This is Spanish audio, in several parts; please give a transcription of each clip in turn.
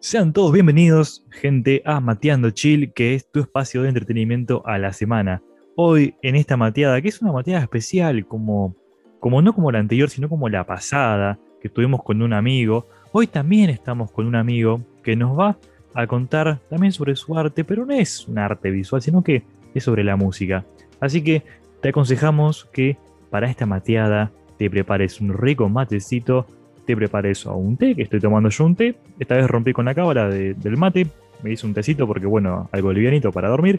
Sean todos bienvenidos, gente, a Mateando Chill, que es tu espacio de entretenimiento a la semana. Hoy, en esta mateada, que es una mateada especial, como, como no como la anterior, sino como la pasada, que estuvimos con un amigo. Hoy también estamos con un amigo que nos va a contar también sobre su arte, pero no es un arte visual, sino que es sobre la música. Así que te aconsejamos que para esta mateada te prepares un rico matecito te prepares o un té, que estoy tomando yo un té. Esta vez rompí con la cámara del mate, me hice un tecito porque, bueno, algo livianito para dormir.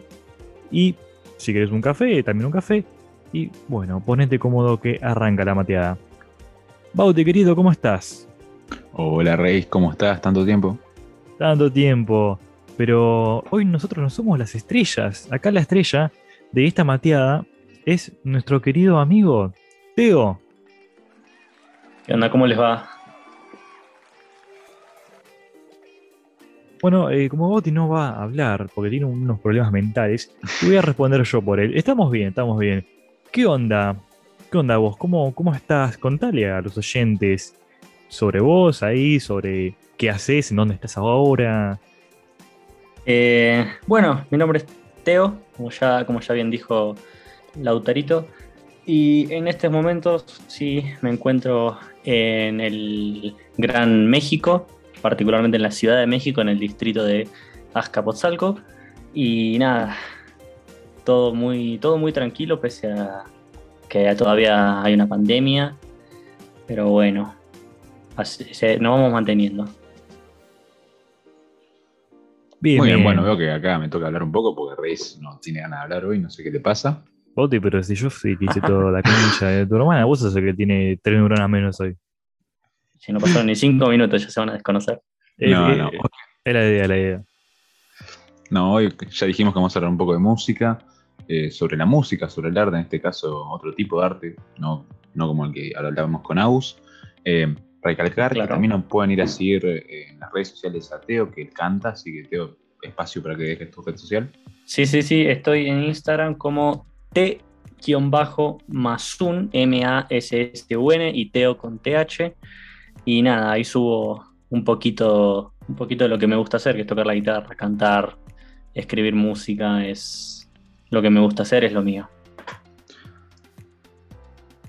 Y si quieres un café, también un café. Y bueno, ponete cómodo que arranca la mateada. Bauti, querido, ¿cómo estás? Hola, Reis, ¿cómo estás? ¿Tanto tiempo? Tanto tiempo. Pero hoy nosotros no somos las estrellas. Acá la estrella de esta mateada es nuestro querido amigo Teo. ¿Qué onda? ¿Cómo les va? Bueno, eh, como Bauti no va a hablar porque tiene unos problemas mentales, voy a responder yo por él. Estamos bien, estamos bien. ¿Qué onda? ¿Qué onda vos? ¿Cómo, cómo estás? Contale a los oyentes sobre vos ahí, sobre qué haces, en dónde estás ahora. Eh, bueno, mi nombre es Teo, como ya, como ya bien dijo Lautarito. Y en estos momentos sí me encuentro en el Gran México, particularmente en la Ciudad de México, en el distrito de Azcapotzalco. Y nada, todo muy, todo muy tranquilo, pese a que todavía hay una pandemia. Pero bueno, así, nos vamos manteniendo. Bien, muy bien, bueno, veo que acá me toca hablar un poco porque Reis no tiene ganas de hablar hoy, no sé qué te pasa. Boti, pero si yo fui hice toda la cancha de tu hermana, vos sos el que tiene tres neuronas menos hoy. Si no pasaron ni cinco minutos, ya se van a desconocer. No, no. Es la idea, la idea. No, hoy ya dijimos que vamos a hablar un poco de música, eh, sobre la música, sobre el arte, en este caso otro tipo de arte, no, no como el que hablábamos con Aus. Eh, recalcar que también nos pueden ir a seguir eh, en las redes sociales a Teo, que él canta, así que Teo, espacio para que dejes tu red social. Sí, sí, sí, estoy en Instagram como T-Masun, M-A-S-S-U-N y Teo con TH. Y nada, ahí subo un poquito, un poquito de lo que me gusta hacer, que es tocar la guitarra, cantar, escribir música, es lo que me gusta hacer, es lo mío.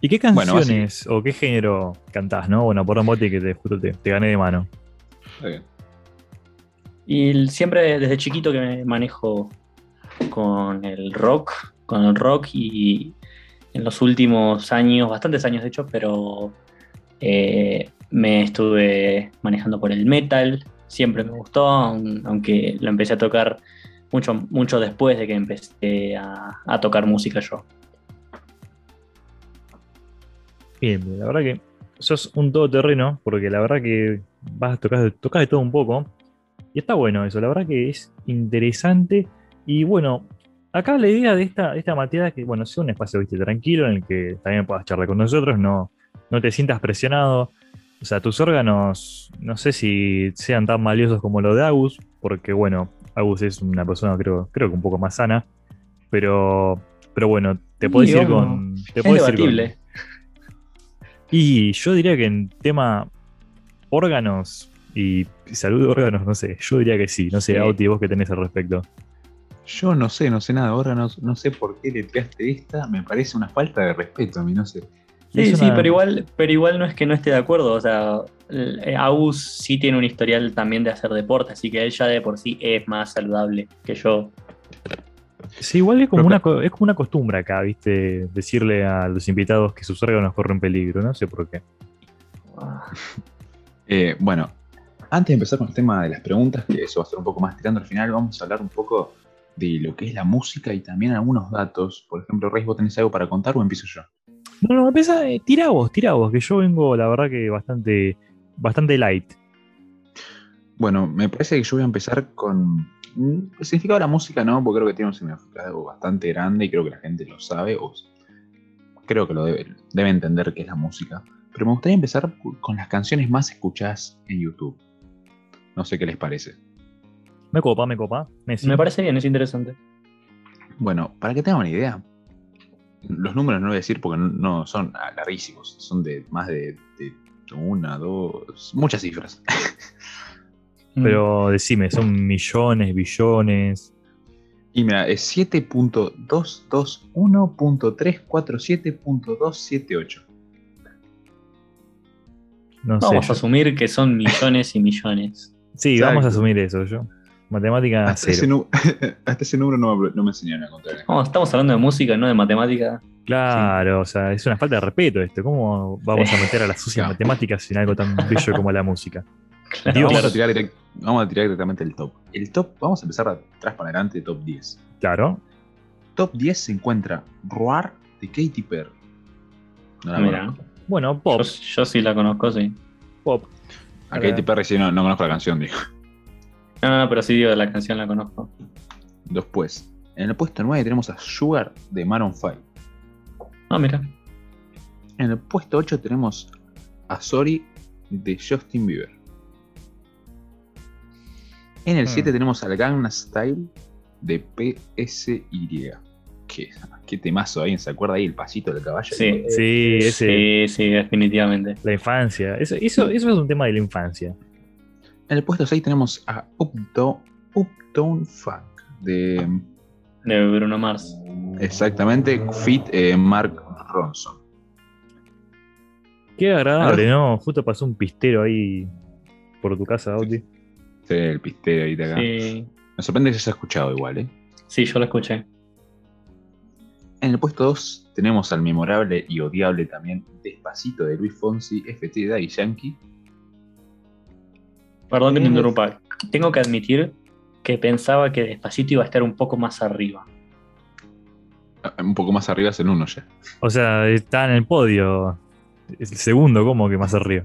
¿Y qué canciones o qué género cantás, no? Bueno, por un que te, te, te, gané de mano. Y siempre desde chiquito que me manejo con el rock, con el rock y en los últimos años, bastantes años de hecho, pero eh, me estuve manejando por el metal, siempre me gustó, aunque lo empecé a tocar mucho, mucho después de que empecé a, tocar música yo. Bien, la verdad que sos un todoterreno, porque la verdad que vas a tocar, tocas de todo un poco. Y está bueno eso, la verdad que es interesante. Y bueno, acá la idea de esta, esta materia es que, bueno, sea un espacio ¿viste? tranquilo en el que también puedas charlar con nosotros, no, no te sientas presionado. O sea, tus órganos, no sé si sean tan valiosos como los de Agus, porque bueno, Agus es una persona creo, creo que un poco más sana, pero, pero bueno, te puedes ir con... Te es debatible. Y yo diría que en tema órganos y salud de órganos, no sé, yo diría que sí, no sé, Auti, vos qué tenés al respecto. Yo no sé, no sé nada ahora, no, no sé por qué le pegaste esta, me parece una falta de respeto a mí, no sé. Sí, sí, pero igual, pero igual no es que no esté de acuerdo. O sea, Agus sí tiene un historial también de hacer deporte, así que él ya de por sí es más saludable que yo. Sí, igual es como, una, es como una costumbre acá, ¿viste? Decirle a los invitados que sus órganos corren peligro, no sé por qué. Eh, bueno, antes de empezar con el tema de las preguntas, que eso va a ser un poco más tirando al final, vamos a hablar un poco de lo que es la música y también algunos datos. Por ejemplo, Reis, ¿vos tenés algo para contar o empiezo yo? No, no, empieza, eh, tira vos, tira vos, que yo vengo, la verdad que bastante, bastante light. Bueno, me parece que yo voy a empezar con el significado de la música, ¿no? Porque creo que tiene un significado bastante grande y creo que la gente lo sabe, o creo que lo debe, debe entender qué es la música. Pero me gustaría empezar con las canciones más escuchadas en YouTube. No sé qué les parece. Me copa, me copa. Me parece bien, es interesante. Bueno, para que tengan una idea, los números no voy a decir porque no son larguísimos, son de más de, una, dos, muchas cifras. Pero decime, ¿son millones, billones? Y mira, es 7.221.347.278. No sé. Vamos a yo. asumir que son millones y millones. Sí, Exacto. vamos a asumir eso yo. Matemática Hasta ese, cero. nu- hasta ese número no, me- no me enseñaron a contar. Vamos, estamos hablando de música, no de matemática. Claro, o sea, es una falta de respeto esto. ¿Cómo vamos a meter a las sucias Claro. matemáticas en algo tan bello como la música? Claro, Dios. Vamos a, tirar direct- vamos a tirar directamente el top. El top, vamos a empezar atrás para adelante, top 10. Claro. Top 10 se encuentra Roar de Katy Perry. No la Mira, conozco. Bueno, yo, pop, yo sí la conozco, sí. pop. A Katy Perry sí, no, no conozco la canción, digo. No, no, no, pero sí digo, la canción la conozco. Después, en el puesto 9 tenemos a Sugar de Maroon 5. Ah, mira. En el puesto 8 tenemos a Sorry de Justin Bieber. En el Hmm. 7 tenemos al Gangnam Style de PSY. ¿Qué, qué temazo ahí, ¿se acuerda ahí el pasito del caballo? Sí. Sí, ese, Sí, sí, definitivamente. la infancia. Eso, eso, eso es un tema de la infancia. En el puesto 6 tenemos a Uptown, Uptown Funk de De Bruno Mars. exactamente Fit eh, Mark Ronson. Qué agradable, ¿no? Justo pasó un pistero ahí por tu casa, Audi. Sí, el pistero ahí de acá. Sí, Me sorprende que se haya escuchado igual, ¿eh? sí, yo lo escuché. En el puesto 2 tenemos al memorable y odiable también Despacito de Luis Fonsi, FT de Daddy Yankee. Perdón que te interrumpa. Tengo que admitir que pensaba que Despacito iba a estar un poco más arriba. Ah, Un poco más arriba es el 1 ya. O sea, está en el podio. Es el segundo, como que más arriba.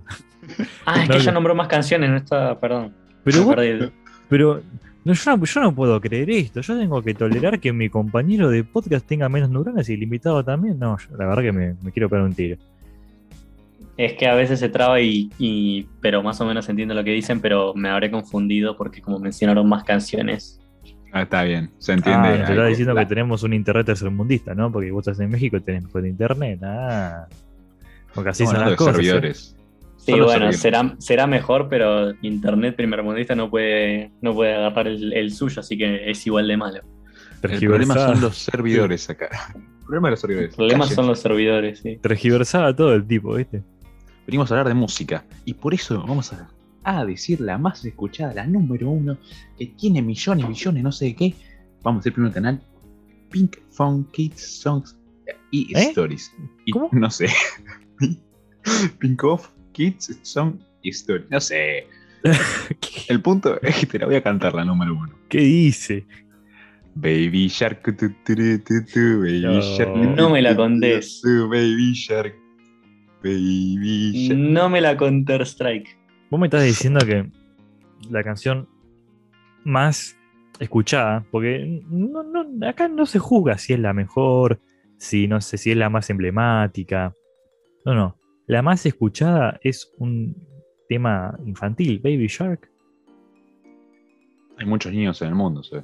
Ah, es No, que ya no. nombró más canciones, no está, perdón. Pero, Me vos- perdí. pero no, yo, no, yo no puedo creer esto. Yo tengo que tolerar que mi compañero de podcast tenga menos neuronas y el invitado también. No, yo- la verdad que me, me quiero pegar un tiro. Es que a veces se traba y, y- pero más o menos entiendo lo que dicen, pero me habré confundido porque como mencionaron más canciones. Ah, está bien, se entiende. Ah, te está Ahí, diciendo la- que tenemos un internet tercermundista, ¿no? Porque vos estás en México y tenés mejor internet. Ah. Porque así estamos son las hablando de cosas. ¿eh? servidores. Sí, Solo bueno, servidores. será, será mejor, pero Internet primermundista no puede, no puede agarrar el, el suyo, así que es igual de malo. El problema son los servidores acá. El problema de los servidores. El problema Cállense. son los servidores, sí. tergiversada todo el tipo, ¿viste? Venimos a hablar de música. Y por eso vamos a, a decir la más escuchada, la número uno, que tiene millones, millones, no sé de qué. Vamos a hacer primero el canal. Pink Fun Kids Songs y ¿Eh? Stories. Y ¿Cómo? no sé. Pink Off Kids Song y Stories. No sé. El punto es que te la voy a cantar la número uno. ¿Qué dice? Baby Shark, tu, tu, tu, tu, tu, Baby No. Shark. No me la contés. Baby Shark. Baby Shark. No me la Counter Strike. Vos me estás diciendo que la canción más escuchada, porque no, no, acá no se juzga si es la mejor, si no sé si es la más emblemática. No, no. La más escuchada es un tema infantil, Baby Shark. Hay muchos niños en el mundo, ¿sí?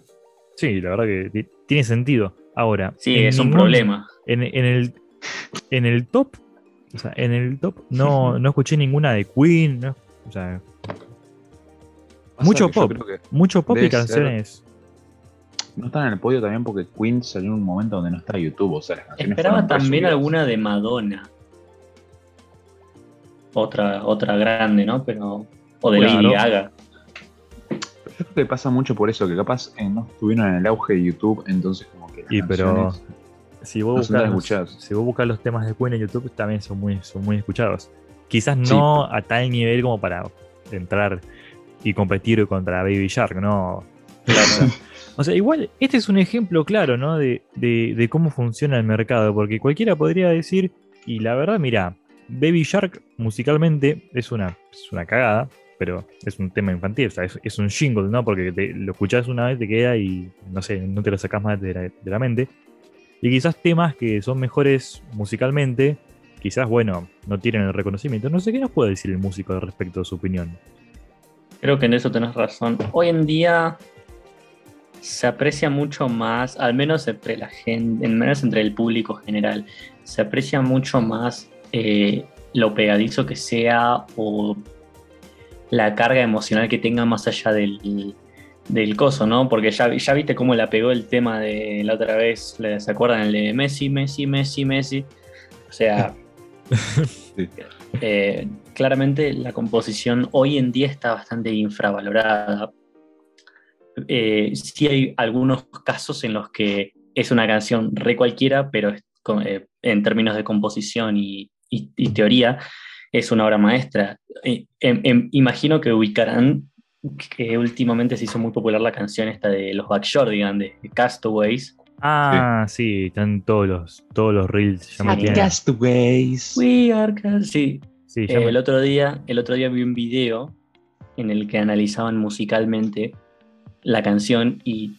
Sí, la verdad que ti- tiene sentido. Ahora, Sí, es un problema. En, en el, en el top, o sea, en el top no, no escuché ninguna de Queen, no- o sea, Mucho pop. creo que mucho pop y canciones. no están en el podio también porque Queen salió en un momento donde no está YouTube. O sea, las canciones Esperaba también alguna de Madonna. Otra, otra grande, ¿no? Pero. O de Claro. Lady Gaga. Yo creo que pasa mucho por eso, que capaz eh, no estuvieron en el auge de YouTube, entonces como que las Y pero si vos, no buscas, si vos buscas los temas de Queen en YouTube también son muy, son muy escuchados. Quizás no a tal nivel como para entrar y competir contra Baby Shark, ¿no? Claro. O sea, igual, este es un ejemplo claro, ¿no? De, de- de cómo funciona el mercado, porque cualquiera podría decir, y la verdad, mira, Baby Shark musicalmente es una, es una cagada, pero es un tema infantil, o sea, es, es un jingle, ¿no? Porque te- lo escuchás una vez, te queda y, no sé, no te lo sacás más de la, de la mente. Y quizás temas que son mejores musicalmente, quizás, bueno, no tienen el reconocimiento. No sé qué nos puede decir el músico respecto a su opinión. Creo que en eso tenés razón. Hoy en día se aprecia mucho más, al menos entre la gente, al menos entre el público general, se aprecia mucho más eh, lo pegadizo que sea o la carga emocional que tenga más allá del, del coso, ¿no? Porque ya, ya viste cómo la pegó el tema de la otra vez, ¿se acuerdan? El de Messi, Messi, Messi, Messi. O sea, eh, claramente la composición hoy en día está bastante infravalorada. Eh, sí hay algunos casos en los que es una canción re cualquiera, pero eh, en términos de composición y, teoría es una obra maestra. Em, em, imagino que ubicarán que últimamente se hizo muy popular la canción esta de los Backshordigan, de Castaways. Ah, sí, están todos los, todos los reels. Castaways. We are Sí. sí eh, el, otro día, el otro día vi un video en el que analizaban musicalmente la canción y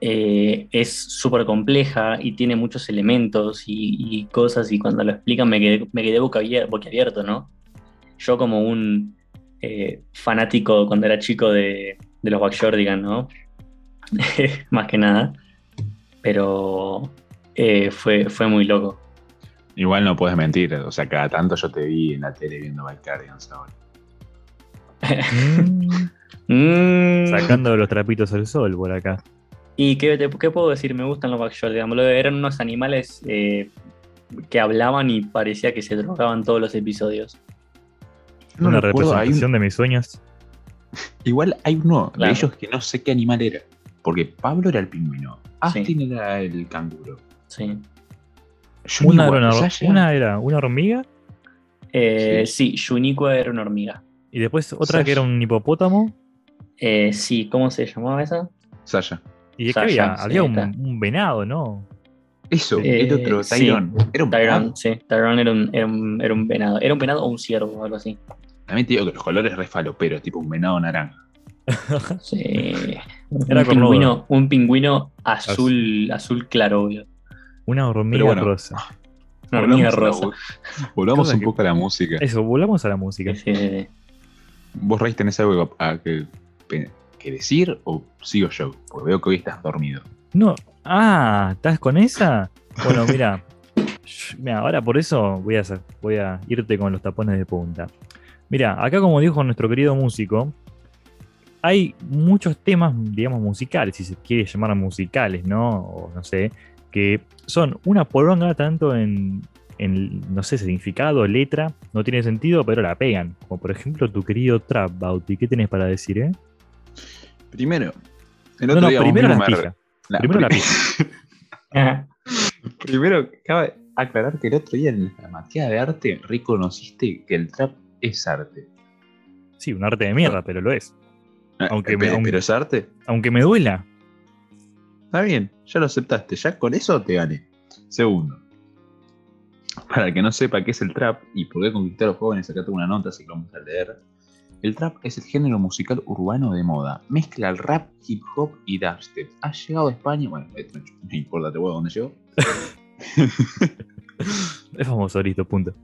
eh, es súper compleja y tiene muchos elementos y, cosas y cuando lo explican me quedé, me quedé boquiabierto, ¿no? Yo como un eh, fanático cuando era chico de, de los Backshordigan, ¿no? Más que nada. Pero eh, fue, fue muy loco. Igual no puedes mentir, o sea, cada tanto yo te vi en la tele viendo Backyardigans ahora. Mm. Sacando los trapitos al sol por acá. ¿Y qué, qué puedo decir? Me gustan los Backshordigans. Eran unos animales eh, que hablaban y parecía que se drogaban todos los episodios. Una representación de mis sueños. Igual hay uno de ellos que no sé qué animal era. Porque Pablo era el pingüino. Austin era el canguro. Sí. Una era una, era una hormiga. Eh, sí, Yuniqua era una hormiga. Y después otra que era un hipopótamo. Eh, sí, ¿cómo se llamaba esa? Sasha. ¿Y de qué había? Había un, venado, ¿no? Eso, el eh, otro, Tyrone. ¿Era un Tyrone, sí. Tyrone era un, era, un, era un venado. Era un venado o un ciervo o algo así. También te digo que los colores re pero tipo un venado naranja. sí. Era un pingüino, un pingüino azul, azul claro, Una hormiga rosa. Una hormiga rosa. Volvamos un poco a la música. Eso, volvamos a la música. ¿Vos, Rey, tenés algo que, que, decir o sigo yo? Porque veo que hoy estás dormido. No. Ah, ¿estás con esa? Bueno, mira. mira, ahora por eso voy a, voy a irte con los tapones de punta. Mira, acá como dijo nuestro querido músico, hay muchos temas, digamos, musicales, si se quiere llamar musicales, ¿no? O no sé, que son una poronga tanto en, no sé, significado, letra, no tiene sentido, pero la pegan. Como por ejemplo tu querido Trap, Bauti. ¿Qué tenés para decir, eh? Primero, el otro no, no, primero la pija. primero la pija. primero, cabe aclarar que el otro día en la materia de arte reconociste que el trap es arte. Sí, un arte de mierda, pero lo es. Ah, aunque me, pero es arte. Aunque me duela. Está bien, ya lo aceptaste. Ya con eso te gané. Segundo. Para el que no sepa qué es el trap y por qué conquistar a los jóvenes, acá tengo una nota, así que lo vamos a leer. El trap es el género musical urbano de moda. Mezcla el rap, hip hop y dubstep. Ha llegado a España. Bueno, esto no importa, te voy a dónde llegó. es famoso ahorita, punto.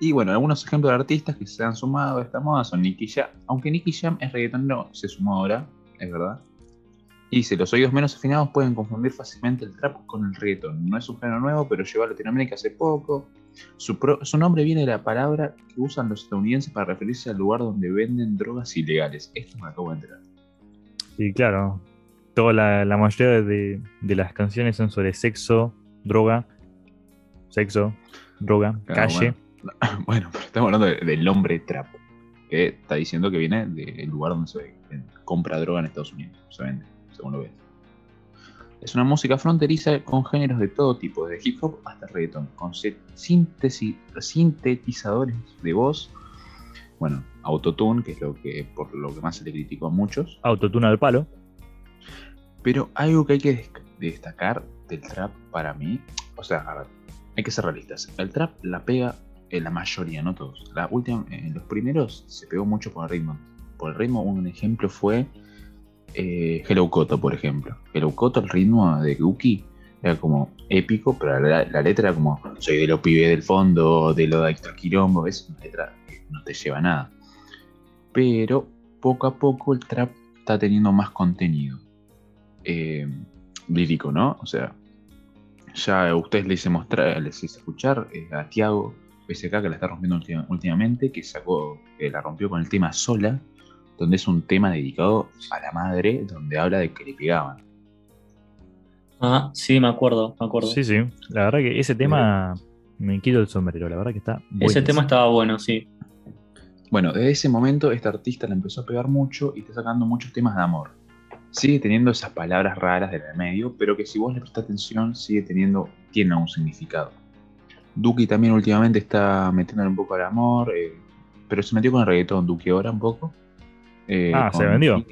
Y bueno, algunos ejemplos de artistas que se han sumado a esta moda son Nicky Jam. Aunque Nicky Jam es no se sumó ahora, es verdad. Y dice, los oídos menos afinados pueden confundir fácilmente el trap con el reggaeton. No es un género nuevo, pero llegó a Latinoamérica hace poco. Su, nombre viene de la palabra que usan los estadounidenses para referirse al lugar donde venden drogas ilegales. Esto me acabo de enterar. Sí, claro. Toda la, mayoría de, las canciones son sobre sexo, droga, sexo, droga, calle. Bueno. pero estamos hablando del hombre trap, que está diciendo que viene del lugar donde se compra droga en Estados Unidos, se vende, según lo ves. Es una música fronteriza con géneros de todo tipo, desde hip hop hasta reggaeton, con sintetizadores de voz, bueno, autotune, que es lo que por lo que más se le criticó a muchos. Autotune al palo. Pero algo que hay que destacar del trap para mí, o sea, a ver, hay que ser realistas. El trap la pega en la mayoría, no todos. La última, en los primeros se pegó mucho por el ritmo. Por el ritmo, un ejemplo fue eh, Hello Koto, por ejemplo. Hello Koto, el ritmo de Guki era como épico, pero la, letra era como soy de los pibes del fondo, de lo de extra quilombo, es una letra que no te lleva a nada. Pero poco a poco el trap está teniendo más contenido eh, lírico, ¿no? O sea, ya ustedes les hice mostrar, les hice escuchar eh, a Tiago PSK que la está rompiendo última- últimamente, que sacó, que la rompió con el tema Sola, donde es un tema dedicado a la madre, donde habla de que le pegaban. Ah, sí, me acuerdo, me acuerdo. Sí, sí. La verdad que ese tema me quito el sombrero. La verdad que está. Ese buenísimo. tema estaba bueno, sí. Bueno, desde ese momento este artista la empezó a pegar mucho y está sacando muchos temas de amor. Sigue teniendo esas palabras raras del medio, pero que si vos le prestas atención sigue teniendo, tiene un significado. Duki también últimamente está metiéndole un poco al amor, eh, pero se metió con el reggaetón Duki ahora un poco. Eh, Ah, ¿se vendió?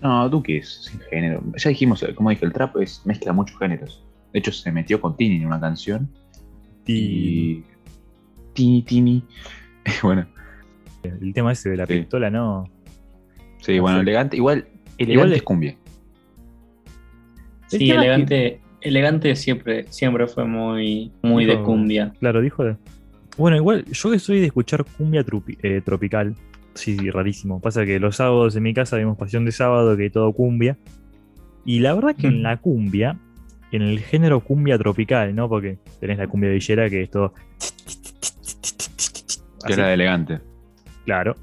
No, Duki es sin género. Ya dijimos, eh, como dije, el trap es mezcla muchos géneros. De hecho, se metió con Tini en una canción. Y. Tini, Tini. bueno, el tema ese de la Sí. pistola, no. sí, bueno, elegante. Igual, elegante Igual es cumbia. Sí, que- elegante, elegante siempre, siempre fue muy, muy de cumbia. Claro, dijo. de- Bueno, igual, yo que soy de escuchar cumbia eh, tropical. Sí, sí, rarísimo. Pasa que los sábados en mi casa vemos Pasión de Sábado, que todo cumbia. Y la verdad que en la cumbia, en el género cumbia tropical, ¿no? Porque tenés la cumbia villera que es todo. Que era de elegante. Claro.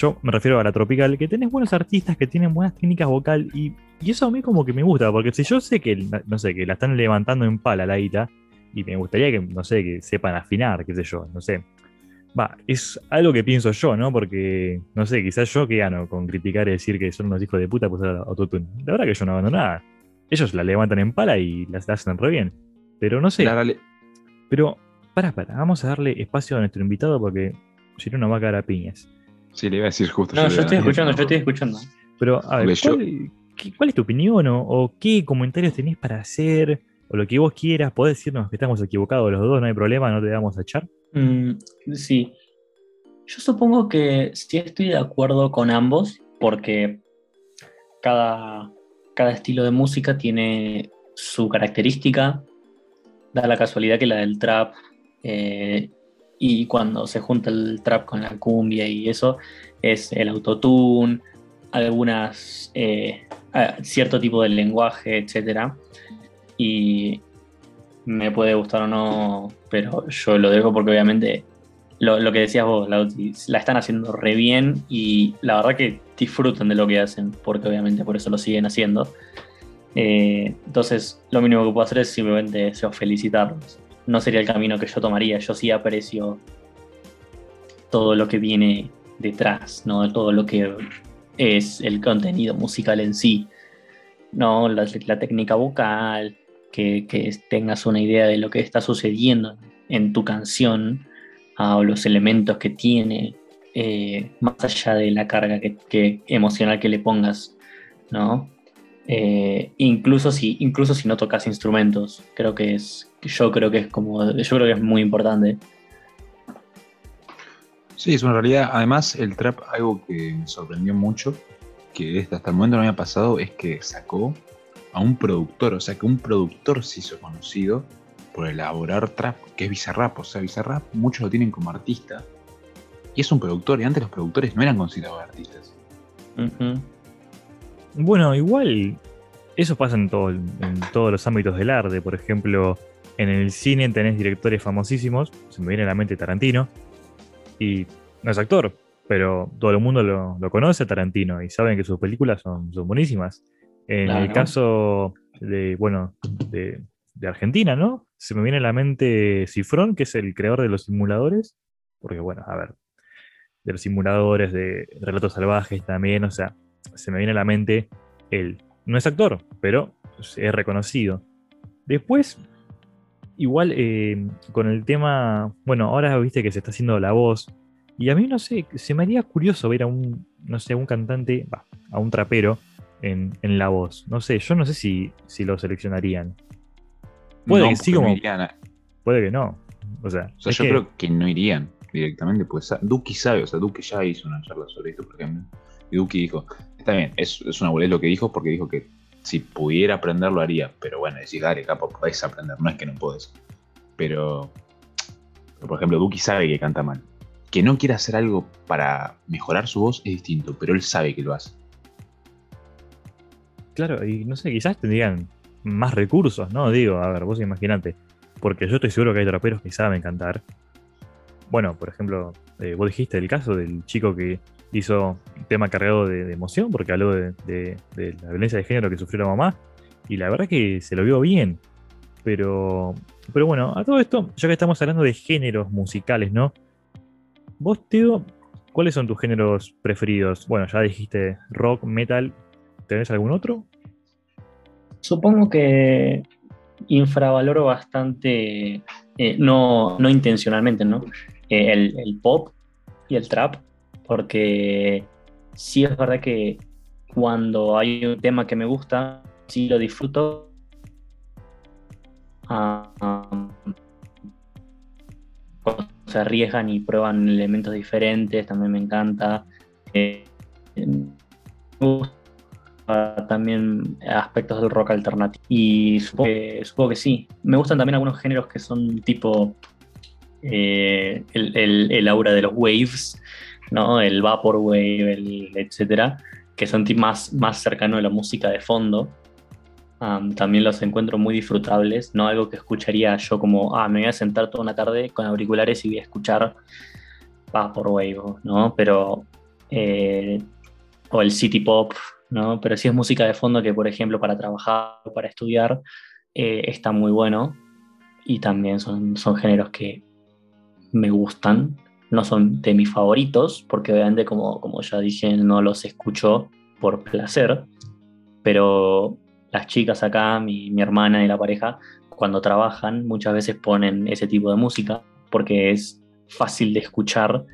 Yo me refiero a la tropical, que tenés buenos artistas que tienen buenas técnicas vocal y, y eso a mí como que me gusta, porque si yo sé que, no sé, que la están levantando en pala la guita y me gustaría que, no sé, que sepan afinar, qué sé yo, no sé. Va, es algo que pienso yo, ¿no? Porque, no sé, quizás yo que gano con criticar y decir que son unos hijos de puta usar autotune. La verdad que yo no gano nada. Ellos la levantan en pala y las hacen re bien. Pero no sé. La Pero, para, para, vamos a darle espacio a nuestro invitado porque si no nos va a caer a piñas. Sí, le iba a decir justo. No, yo a estoy escuchando, yo estoy escuchando. Pero, a ver, Porque yo- ¿cuál, qué- cuál es tu opinión o, o qué comentarios tenés para hacer? O lo que vos quieras, podés decirnos que estamos equivocados los dos, no hay problema, no te vamos a echar. Mm, sí. Yo supongo que sí estoy de acuerdo con ambos, porque cada, cada estilo de música tiene su característica. Da la casualidad que la del trap, eh, y cuando se junta el trap con la cumbia y eso, es el autotune, algunas eh, cierto tipo de lenguaje, etcétera. Y me puede gustar o no, pero yo lo dejo porque obviamente lo, que decías vos, la están haciendo re bien y la verdad que disfrutan de lo que hacen, porque obviamente por eso lo siguen haciendo. Eh, entonces, lo mínimo que puedo hacer es simplemente felicitarlos. No sería el camino que yo tomaría, yo sí aprecio todo lo que viene detrás, ¿no? Todo lo que es el contenido musical en sí, ¿no? La, la técnica vocal, que, que tengas una idea de lo que está sucediendo en tu canción ah, o los elementos que tiene, eh, más allá de la carga que, que emocional que le pongas, ¿no? Eh, incluso, si, incluso si no tocas instrumentos, creo que es, yo creo que es como, yo creo que es muy importante. Sí, es una realidad. Además, el trap, algo que me sorprendió mucho, que hasta el momento no había pasado, es que sacó a un productor, o sea, que un productor se hizo conocido por elaborar trap, que es Bizarrap. O sea, Bizarrap muchos lo tienen como artista, y es un productor, y antes los productores no eran considerados artistas. Bueno, igual eso pasa en, todo- en todos los ámbitos del arte. Por ejemplo, en el cine tenés directores famosísimos, se me viene a la mente Tarantino, y no es actor, pero todo el mundo lo, lo conoce a Tarantino y saben que sus películas son, son buenísimas. En el caso de, bueno, de, de Argentina, ¿no? Se me viene a la mente Cifrón, que es el creador de los simuladores, porque bueno, a ver, de los simuladores, de relatos salvajes también, o sea, se me viene a la mente él. No es actor, pero es reconocido. Después, igual eh, con el tema, bueno, ahora viste que se está haciendo la voz, y a mí no sé, se me haría curioso ver a un, no sé, a un cantante, a un trapero en, en la voz. No sé, yo no sé si, si lo seleccionarían. Puede No, que sí, no como- Puede que no. O sea, o sea, es yo que- creo que no irían directamente, pues Duki sabe, o sea, Duki ya hizo una charla sobre esto, por ejemplo. Y Duki dijo, está bien, es, es una boludez lo que dijo, porque dijo que si pudiera aprender lo haría, pero bueno, decís, dale, capo, podés aprender, no es que no podés. Pero, por ejemplo, Duki sabe que canta mal. Que no quiera hacer algo para mejorar su voz es distinto, pero él sabe que lo hace. Claro, y no sé, quizás tendrían más recursos, ¿no? Digo, a ver, vos imaginate. Porque yo estoy seguro que hay traperos que saben cantar. bueno, por ejemplo, eh, vos dijiste el caso del chico que hizo un tema cargado de, emoción porque habló de, la violencia de género que sufrió la mamá y la verdad que se lo vio bien. Pero, pero bueno, a todo esto, ya que estamos hablando de géneros musicales, ¿no? Vos, Teo, ¿cuáles son tus géneros preferidos? Bueno, ya dijiste rock, metal, ¿tenés algún otro? Supongo que infravaloro bastante, eh, no, no, intencionalmente, ¿no? Eh, el, pop y el trap, porque sí es verdad que cuando hay un tema que me gusta, sí lo disfruto. cuando se arriesgan y prueban elementos diferentes, también me encanta. Eh, también aspectos del rock alternativo. Y supongo que, sí. Me gustan también algunos géneros que son tipo eh, el, aura de los waves, ¿no? El vaporwave, el, etcétera, que son más, más cercanos a la música de fondo. también los encuentro muy disfrutables, no algo que escucharía yo como, ah, me voy a sentar toda una tarde con auriculares y voy a escuchar Vaporwave, ¿no? Pero, eh, o el city pop, ¿no? Pero sí es música de fondo que, por ejemplo, para trabajar o para estudiar eh, está muy bueno. Y también son, son géneros que me gustan. No son de mis favoritos, porque obviamente, como, como ya dije, no los escucho por placer. Pero las chicas acá, mi, mi hermana y la pareja, cuando trabajan, muchas veces ponen ese tipo de música porque es fácil de escuchar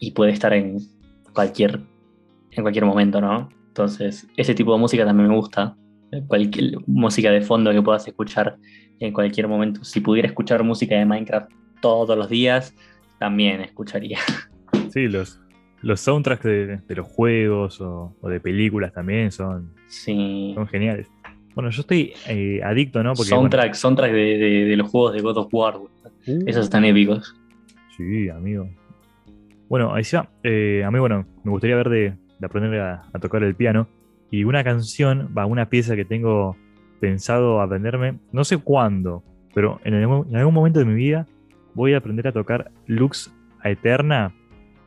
y puede estar en cualquier, en cualquier momento, ¿no? Entonces, ese tipo de música también me gusta. Cualquier música de fondo que puedas escuchar en cualquier momento. Si pudiera escuchar música de Minecraft todos los días, también escucharía. Sí, los, los soundtracks de, los juegos o, de películas también son, son geniales. Bueno, yo estoy eh, adicto, ¿no? Porque, soundtrack, soundtrack de, los juegos de God of War. Uh. Esos están épicos. Sí, amigo. Bueno, ahí eh, a mí, bueno, me gustaría ver de, de aprender a, tocar el piano. Y una canción, va, una pieza que tengo pensado aprenderme, no sé cuándo, pero en, algún momento de mi vida voy a aprender a tocar Lux Eterna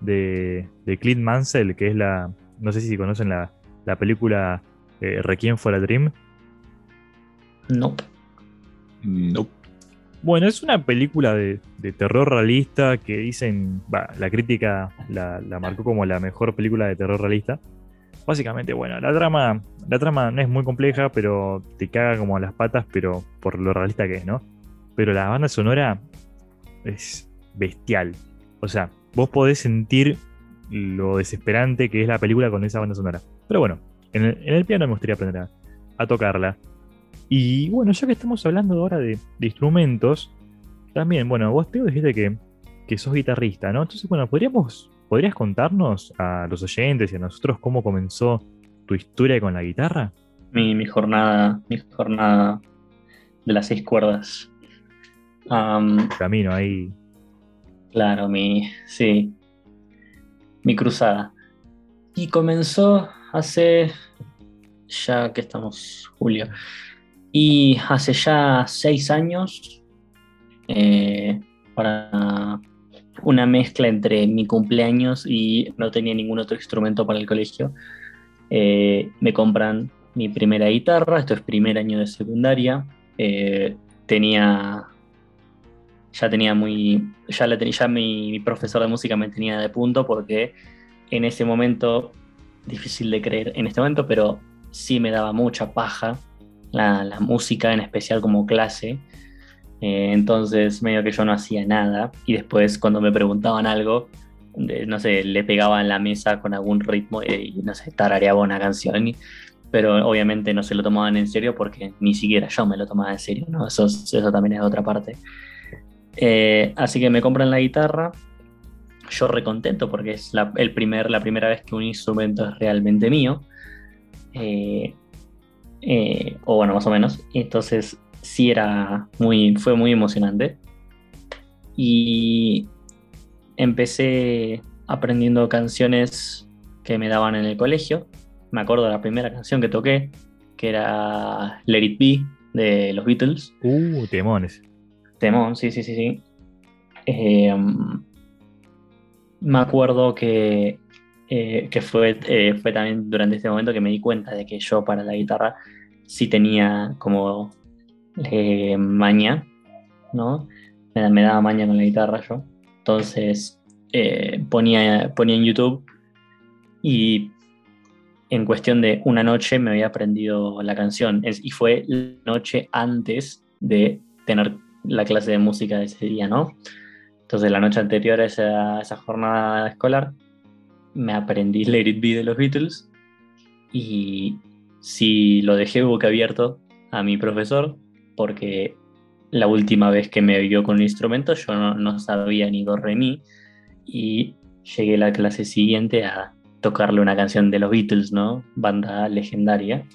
de, de Clint Mansell, que es la, no sé si conocen la, película eh, Requiem for a Dream. No. No. Bueno, es una película de, terror realista que dicen, la crítica la, marcó como la mejor película de terror realista. Básicamente, bueno, la trama, la trama no es muy compleja, pero te caga como a las patas, pero por lo realista que es, ¿no? Pero la banda sonora es bestial. O sea, vos podés sentir lo desesperante que es la película con esa banda sonora. Pero bueno, en el, piano me gustaría aprender a tocarla. Y bueno, ya que estamos hablando ahora de, instrumentos, también, bueno, vos te dijiste que, que sos guitarrista, ¿no? Entonces, bueno, ¿podríamos, ¿podrías contarnos a los oyentes y a nosotros cómo comenzó tu historia con la guitarra? Mi, mi jornada, mi jornada de las seis cuerdas. Camino ahí. Claro, mi, sí, mi cruzada. Y comenzó hace, ya que estamos, Julio, y hace ya seis años, eh, para una mezcla entre mi cumpleaños y no tenía ningún otro instrumento para el colegio, eh, me compran mi primera guitarra, esto es primer año de secundaria, eh, tenía, ya tenía muy, ya, la tenía, ya mi, mi, profesor de música me tenía de punto porque en ese momento, difícil de creer en este momento, pero sí me daba mucha paja la, música, en especial como clase. Eh, entonces, medio que yo no hacía nada. Y después, cuando me preguntaban algo, no sé, le pegaba en la mesa con algún ritmo y, no sé, tarareaba una canción. pero obviamente no se lo tomaban en serio porque ni siquiera yo me lo tomaba en serio, ¿no? Eso, eso también es de otra parte. Eh, así que me compran la guitarra. Yo recontento porque es la, el primer, la primera vez que un instrumento es realmente mío. Eh, eh, o bueno, más o menos. Entonces sí era muy, fue muy emocionante. Y empecé aprendiendo canciones que me daban en el colegio. Me acuerdo de la primera canción que toqué, que era Let It Be de los Beatles. Uh, temones. Temón, sí, sí, sí, sí. Eh, me acuerdo que, eh, que fue, eh, fue también durante este momento que me di cuenta de que yo para la guitarra sí tenía como eh, maña, ¿no? Me, daba maña con la guitarra yo. Entonces ponía, ponía en YouTube y en cuestión de una noche me había aprendido la canción. y fue la noche antes de tener la clase de música de ese día, ¿no? Entonces la noche anterior a esa, esa jornada escolar me aprendí Let It Be de los Beatles y si lo dejé boca abierto a mi profesor porque la última vez que me vio con un instrumento yo no, no sabía ni do re mi y llegué a la clase siguiente a tocarle una canción de los Beatles, ¿no? Banda legendaria.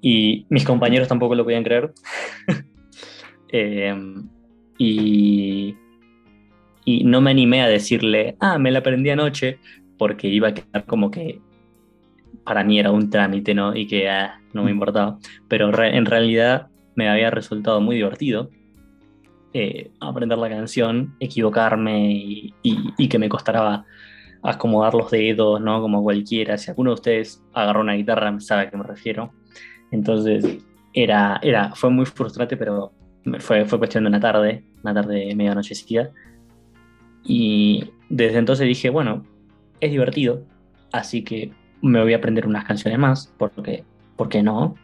Y mis compañeros tampoco lo podían creer. Em, y, y no me animé a decirle, ah, me la aprendí anoche, porque iba a quedar como que para mí era un trámite, ¿no? Y que ah, no me importaba. Pero en realidad me había resultado muy divertido eh, aprender la canción, equivocarme y, y, que me costara acomodar los dedos, ¿no? Como cualquiera. Si alguno de ustedes agarró una guitarra, sabe a qué me refiero. Entonces, era, era, fue muy frustrante, pero fue, fue cuestión de una tarde, una tarde media anochecida. Y desde entonces dije, bueno, es divertido, así que me voy a aprender unas canciones más, porque, ¿por qué no?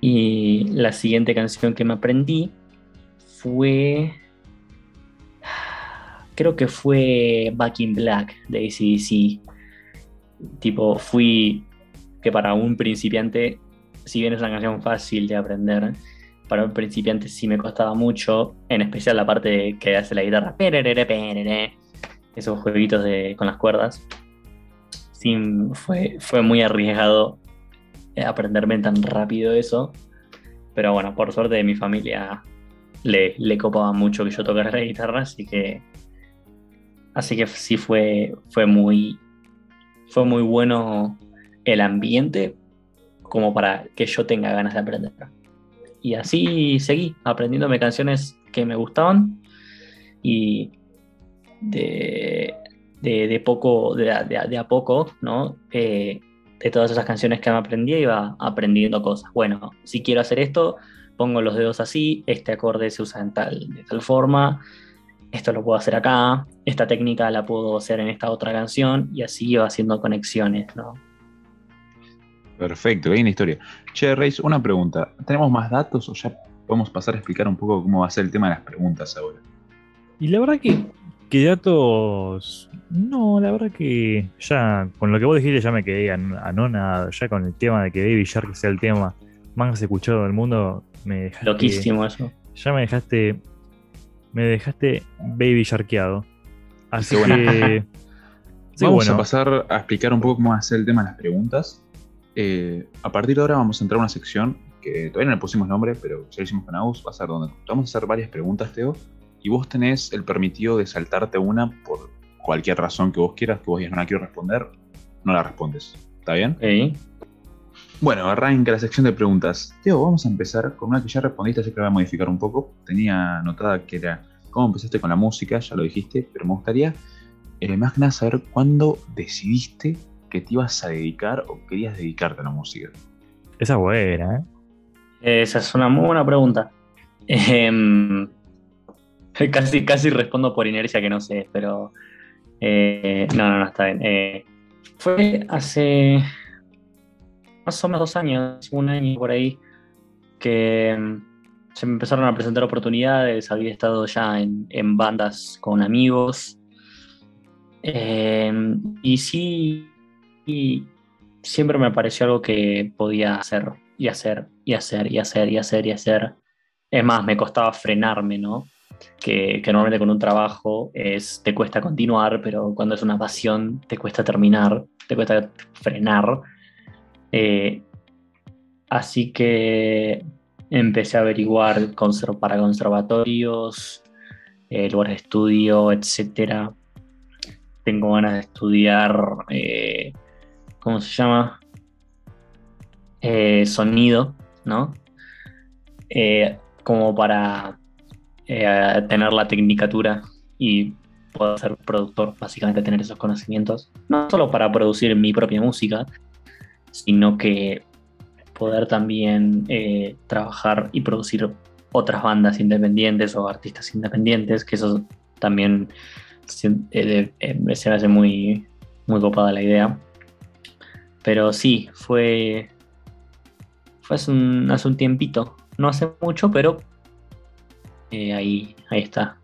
Y la siguiente canción que me aprendí fue. Creo que fue Back in Black de ACDC. Tipo, fui. Que para un principiante, si bien es una canción fácil de aprender, para un principiante sí me costaba mucho, en especial la parte que hace la guitarra, esos jueguitos de, con las cuerdas. Sí, fue, muy arriesgado eh, aprenderme tan rápido eso, pero bueno, por suerte mi familia le, copaba mucho que yo tocara la guitarra, así que así que sí fue muy fue muy bueno el ambiente como para que yo tenga ganas de aprender y así seguí aprendiéndome canciones que me gustaban y de, de, poco, de, a poco, ¿no? Eh, de todas esas canciones que me aprendí iba aprendiendo cosas. Bueno, si quiero hacer esto, pongo los dedos así, este acorde se usa en tal, de tal forma, esto lo puedo hacer acá, esta técnica la puedo hacer en esta otra canción y así iba haciendo conexiones, ¿no? Perfecto, bien historia. Che, Reis, una pregunta. ¿Tenemos más datos o ya podemos pasar a explicar un poco cómo va a ser el tema de las preguntas ahora? Y la verdad que, que datos. No, la verdad que ya con lo que vos dijiste ya me quedé anonado. Ya con el tema de que Baby Shark sea el tema más escuchado del mundo, me dejaste. Loquísimo eso. Ya me dejaste. Me dejaste Baby Sharkeado. Así que. Vamos a pasar a explicar un poco cómo va a ser el tema de las preguntas. Eh, a partir de ahora vamos a entrar a una sección que todavía no le pusimos nombre, pero ya lo hicimos con Agus, va a ser donde vamos a hacer varias preguntas, Teo, y vos tenés el permitido de saltarte una por cualquier razón que vos quieras, que vos digas no la quiero responder, no la respondes. ¿Está bien? Sí. Bueno, arranca la sección de preguntas. Teo, vamos a empezar con una que ya respondiste, así que la voy a modificar un poco. Tenía anotada que era cómo empezaste con la música, ya lo dijiste, pero me gustaría eh, más que nada saber cuándo decidiste que te ibas a dedicar o querías dedicarte a la música? Esa es buena, ¿eh? Esa es una muy buena pregunta. Em, casi, casi respondo por inercia que no sé, pero eh, no, no, no, está bien. Eh, fue hace más o menos dos años, un año por ahí, que em, se me empezaron a presentar oportunidades, había estado ya en, en bandas con amigos. Em, y sí, y siempre me pareció algo que podía hacer y hacer y hacer y hacer y hacer y hacer. Es más, me costaba frenarme, ¿no? Que, normalmente con un trabajo es, te cuesta continuar, pero cuando es una pasión te cuesta terminar, te cuesta frenar. Eh, así que empecé a averiguar para conservatorios, eh, lugares de estudio, etc. Tengo ganas de estudiar eh, ¿cómo se llama? Eh, sonido, ¿no? Eh, como para eh, tener la tecnicatura y poder ser productor, básicamente tener esos conocimientos, no solo para producir mi propia música, sino que poder también trabajar y producir otras bandas independientes o artistas independientes, que eso también se, me hace muy, muy copada la idea. Pero sí, fue, fue hace un, hace un tiempito, no hace mucho, pero ahí, ahí está.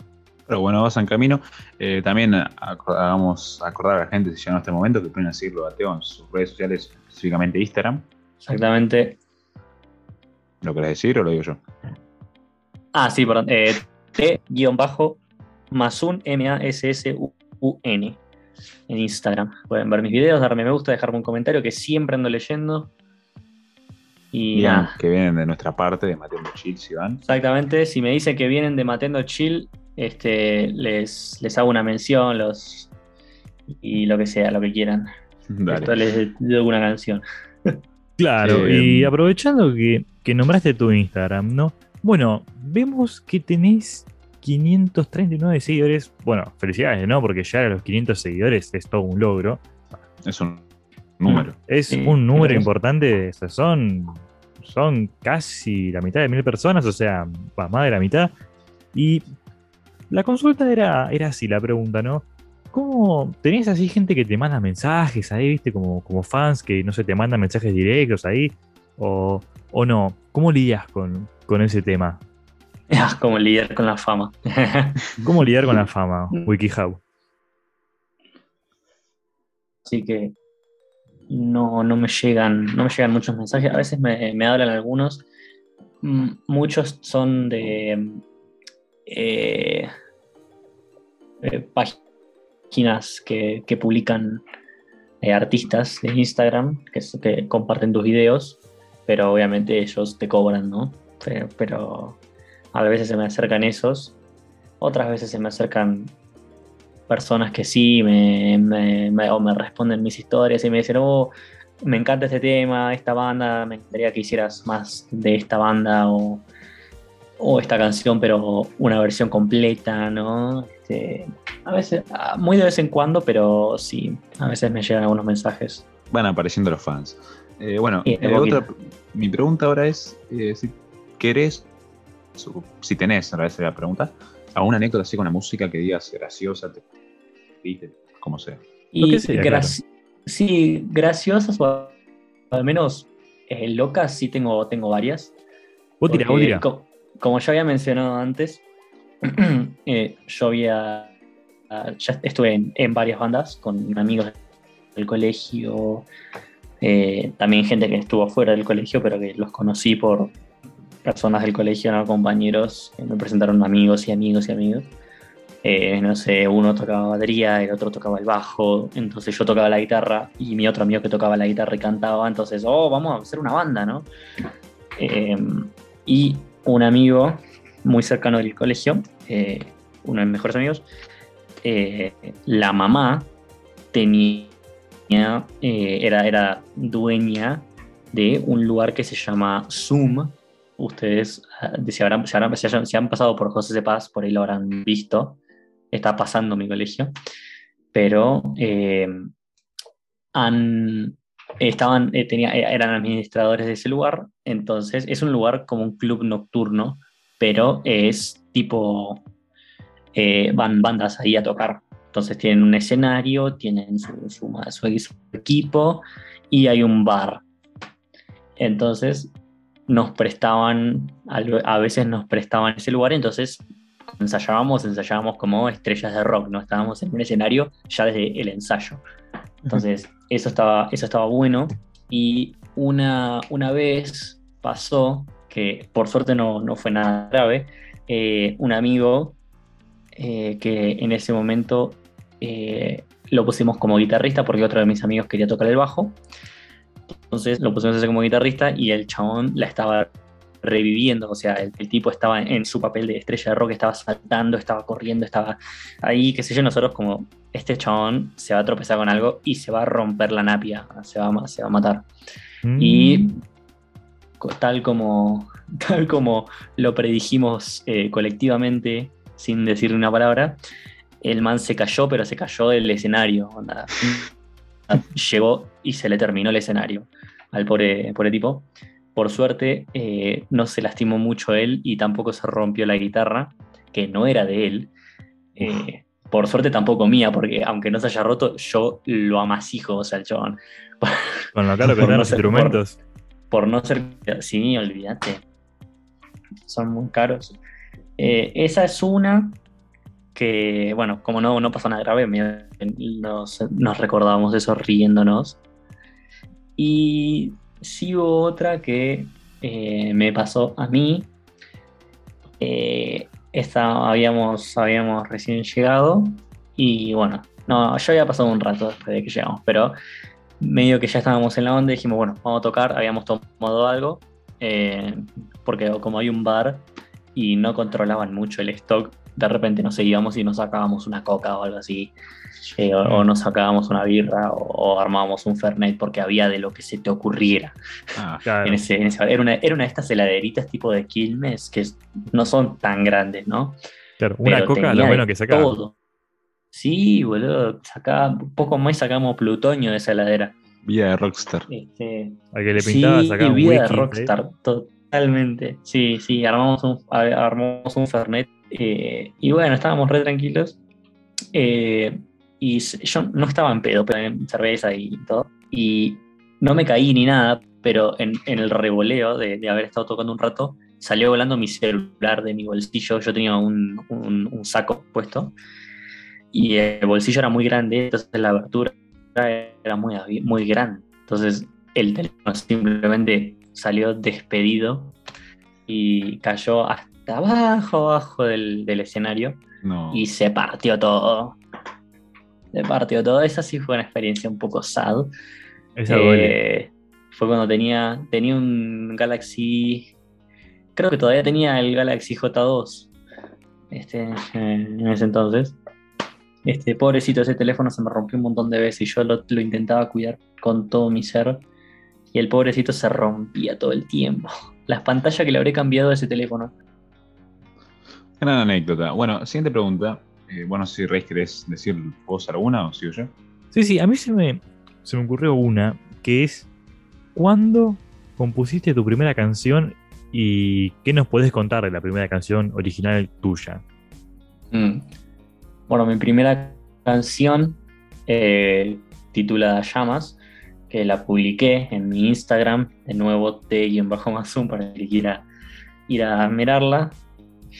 Pero bueno, vas en camino. también hagamos acordar a la gente, si llegó a este momento, que pueden seguirlo a Teo en sus redes sociales, específicamente Instagram. Exactamente. ¿Lo querés decir o lo digo yo? Ah, sí, perdón. Eh, T-Masun, M-A-S-S-U-N, en Instagram. Pueden ver mis videos, darme me gusta, dejarme un comentario que siempre ando leyendo. Y que vienen de nuestra parte, de Matendo Chill, si van. Exactamente, si me dicen que vienen de Matendo Chill, este, les, les hago una mención, los y lo que sea, lo que quieran. Esto les doy una canción. Claro, y aprovechando que, nombraste tu Instagram, ¿no? Bueno, vemos que tenés 539 seguidores. Bueno, felicidades, ¿no? Porque ya a los 500 seguidores es todo un logro. Es un número. Es un número importante. son, son casi la mitad de mil personas, o sea, más de la mitad. Y la consulta era, era así, la pregunta, ¿no? ¿Cómo tenés así gente que te manda mensajes ahí, viste, como, como fans que no sé, te mandan mensajes directos ahí? ¿O, no? ¿Cómo lidias con, ese tema? ¿Cómo lidiar con la fama? ¿Cómo lidiar con la fama, WikiHow? Así que no, no, me llegan, no me llegan muchos mensajes. A veces me, hablan algunos. Muchos son de eh, eh, páginas que, publican eh, artistas de Instagram que, que, comparten tus videos, pero obviamente ellos te cobran, ¿no? Pero, a veces se me acercan esos, otras veces se me acercan personas que sí me, me, o me responden mis historias y me dicen, oh, me encanta este tema, esta banda, me encantaría que hicieras más de esta banda o, o esta canción, pero una versión completa, ¿no? Este, a veces, muy de vez en cuando, pero sí, a veces me llegan algunos mensajes. Van apareciendo los fans. Eh, bueno, eh, mi pregunta ahora es eh, si querés, si tenés, en realidad la pregunta, alguna anécdota así con la música que digas graciosa, te, como sea. Y Sí, graciosas o al menos locas sí tengo, tengo varias. como ya había mencionado antes, Eh, yo había, ah, ya estuve en, varias bandas con amigos del colegio, eh, también gente que estuvo fuera del colegio, pero que los conocí por personas del colegio, ¿no? compañeros, me presentaron amigos y amigos y amigos. Eh, no sé, uno tocaba batería, el otro tocaba el bajo, entonces yo tocaba la guitarra y mi otro amigo que tocaba la guitarra y cantaba, entonces, oh, vamos a hacer una banda, ¿no? y un amigo muy cercano del colegio, eh, uno de mis mejores amigos, eh, la mamá tenía, eh, era, era dueña de un lugar que se llama Zoom. Ustedes, ah, si, habrán, si, han pasado por José de Paz, por ahí lo habrán visto. Está pasando mi colegio. Pero han, estaban, tenía, eran administradores de ese lugar. Entonces es un lugar como un club nocturno pero es tipo, eh, van bandas ahí a tocar. Entonces tienen un escenario, tienen su, su, equipo y hay un bar. Entonces nos prestaban, a veces nos prestaban ese lugar, entonces ensayábamos, ensayábamos como estrellas de rock, ¿no? Estábamos en un escenario ya desde el ensayo. Entonces, eso estaba, eso estaba bueno. Y una, una vez pasó que por suerte no, fue nada grave, eh, un amigo eh, que en ese momento eh, lo pusimos como guitarrista porque otro de mis amigos quería tocar el bajo. Entonces lo pusimos como guitarrista y el chabón la estaba reviviendo, o sea, el, tipo estaba en su papel de estrella de rock, estaba saltando, estaba corriendo, estaba ahí, qué sé yo, nosotros como, este chabón se va a tropezar con algo y se va a romper la napia, se va, a matar. Y tal como, tal como lo predijimos eh, colectivamente, sin decir una palabra, el man se cayó, pero se cayó del escenario. onda. Llegó y se le terminó el escenario al pobre, pobre tipo. Por suerte, eh, no se lastimó mucho él y tampoco se rompió la guitarra, que no era de él. Eh, por suerte tampoco mía, porque aunque no se haya roto, yo lo amasijo, o sea, el chabón. Con lo caro que están los ser- instrumentos. por no ser. Sí, olvídate. Son muy caros. Eh, esa es una que, bueno, como no, no pasó nada grave, nos, nos recordábamos eso riéndonos. Y sí hubo otra que eh, me pasó a mí. Eh, esta habíamos, habíamos recién llegado y bueno, no, ya había pasado un rato después de que llegamos, pero medio que ya estábamos en la onda dijimos, bueno, vamos a tocar, habíamos tomado algo, eh, porque como hay un bar y no controlaban mucho el stock, de repente nos íbamos y nos sacábamos una coca o algo así, eh, o, o nos sacábamos una birra o, o armábamos un Fernet porque había de lo que se te ocurriera. Ah, Claro. En ese, en ese bar. era, una, era una de estas heladeritas tipo de Quilmes que no son tan grandes, ¿no? Claro, Una Pero coca, lo menos que sacaba. todo. Sí, boludo, sacaba, poco más sacamos plutonio de esa heladera. vida de rockstar. Este, Al que le pintaba sí, sacaba un vida de. ¿eh? Rockstar, totalmente. Sí, sí, armamos un, armamos un Fernet eh, y bueno, estábamos re tranquilos. Eh, y yo no estaba en pedo, pero en cerveza y todo. Y no me caí ni nada, pero en, en el revoleo de, de haber estado tocando un rato, salió volando mi celular de mi bolsillo. Yo tenía un, un- un saco puesto y el bolsillo era muy grande, entonces la abertura era muy, muy grande. Entonces el teléfono simplemente salió despedido y cayó hasta abajo, abajo del, del escenario No. y se partió todo. Se partió todo. Esa sí fue una experiencia un poco sad. Esa. Eh, fue cuando tenía, tenía un Galaxy. Creo que todavía tenía el Galaxy J2. Este, en ese entonces. Este, pobrecito, ese teléfono se me rompió un montón de veces y yo lo, lo intentaba cuidar con todo mi ser. Y el pobrecito se rompía todo el tiempo. Las pantallas que le habré cambiado a ese teléfono. Gran anécdota. Bueno, siguiente pregunta. Eh, bueno, si Reis querés decir vos alguna o sigo yo. Sí, sí, a mí se me, se me ocurrió una que es ¿cuándo compusiste tu primera canción y qué nos podés contar de la primera canción original tuya? Mm. Bueno, mi primera canción eh, titulada Llamas, que la publiqué en mi Instagram, de nuevo T-Mazum para el que quiera ir a mirarla.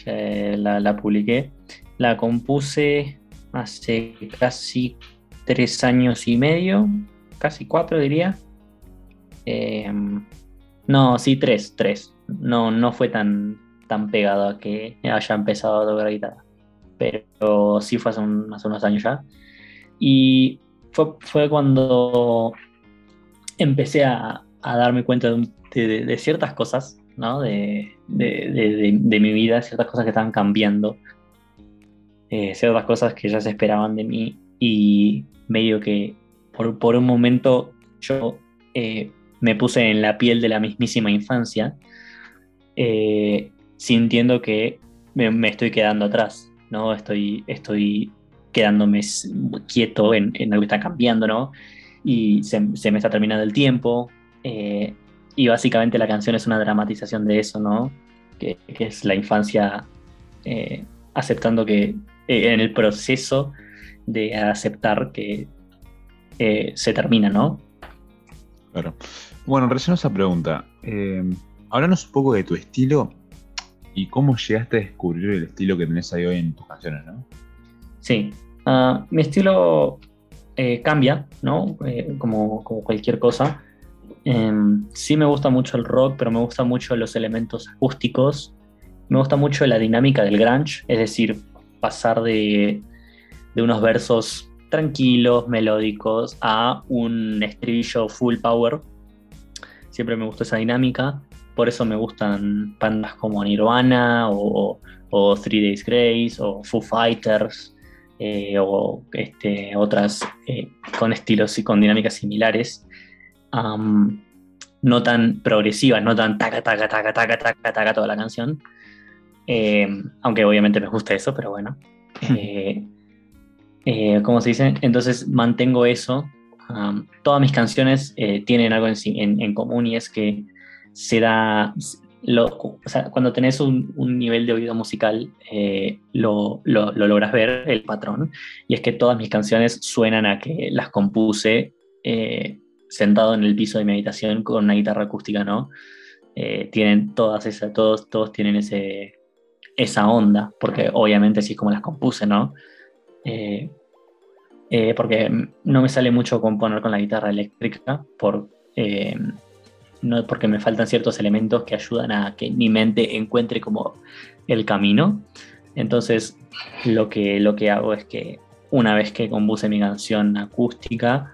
Ya la, la publiqué. La compuse hace casi tres años y medio, casi cuatro diría. Eh, no, sí, tres, tres. No, no fue tan, tan pegado a que haya empezado a tocar guitarra pero sí fue hace, un- hace unos años ya. Y fue, fue cuando empecé a, darme cuenta de- de- de ciertas cosas, ¿no? De, de- de- de- mi vida, ciertas cosas que estaban cambiando, eh, ciertas cosas que ya se esperaban de mí y medio que por, por un momento yo eh, me puse en la piel de la mismísima infancia, eh, sintiendo que me, estoy quedando atrás, ¿no? Estoy, estoy quedándome quieto en, en algo que está cambiando, ¿no? Y se, se me está terminando el tiempo. Y básicamente la canción es una dramatización de eso, ¿no? Que, que es la infancia eh, aceptando que eh, en el proceso de aceptar que eh, se termina, ¿no? Claro. Bueno, a esa pregunta, eh, háblanos un poco de tu estilo y cómo llegaste a descubrir el estilo que tenés ahí hoy en tus canciones, ¿no? Sí, Ah, mi estilo cambia, ¿no? Como, como cualquier cosa. Em, sí me gusta mucho el rock, pero me gustan mucho los elementos acústicos. Me gusta mucho la dinámica del grunge, es decir, pasar de, de unos versos tranquilos, melódicos, a un estribillo full power. Siempre me gustó esa dinámica. Por eso me gustan bandas como Nirvana o, o Three Days Grace o Foo Fighters eh, o este, otras eh, con estilos y con dinámicas similares, no tan progresivas, no tan taca, taca, taca, taca, taca, taca toda la canción. Eh, aunque obviamente me gusta eso, pero bueno. Eh, eh, ¿cómo se dice? Entonces mantengo eso. Um, todas mis canciones eh, tienen algo en, en, común y es que se da, lo, o sea, cuando tenés un, un, nivel de oído musical, lo, lo, lo, logras ver, el patrón, y es que todas mis canciones suenan a que las compuse sentado en el piso de meditación con una guitarra acústica, ¿no? Eh, tienen todas esas, todos, todos tienen ese, esa onda, porque obviamente así es como las compuse, ¿no? porque no me sale mucho componer con la guitarra eléctrica por no porque me faltan ciertos elementos que ayudan a que mi mente encuentre como el camino. Entonces, lo que, lo que hago es que una vez que compuse mi canción acústica,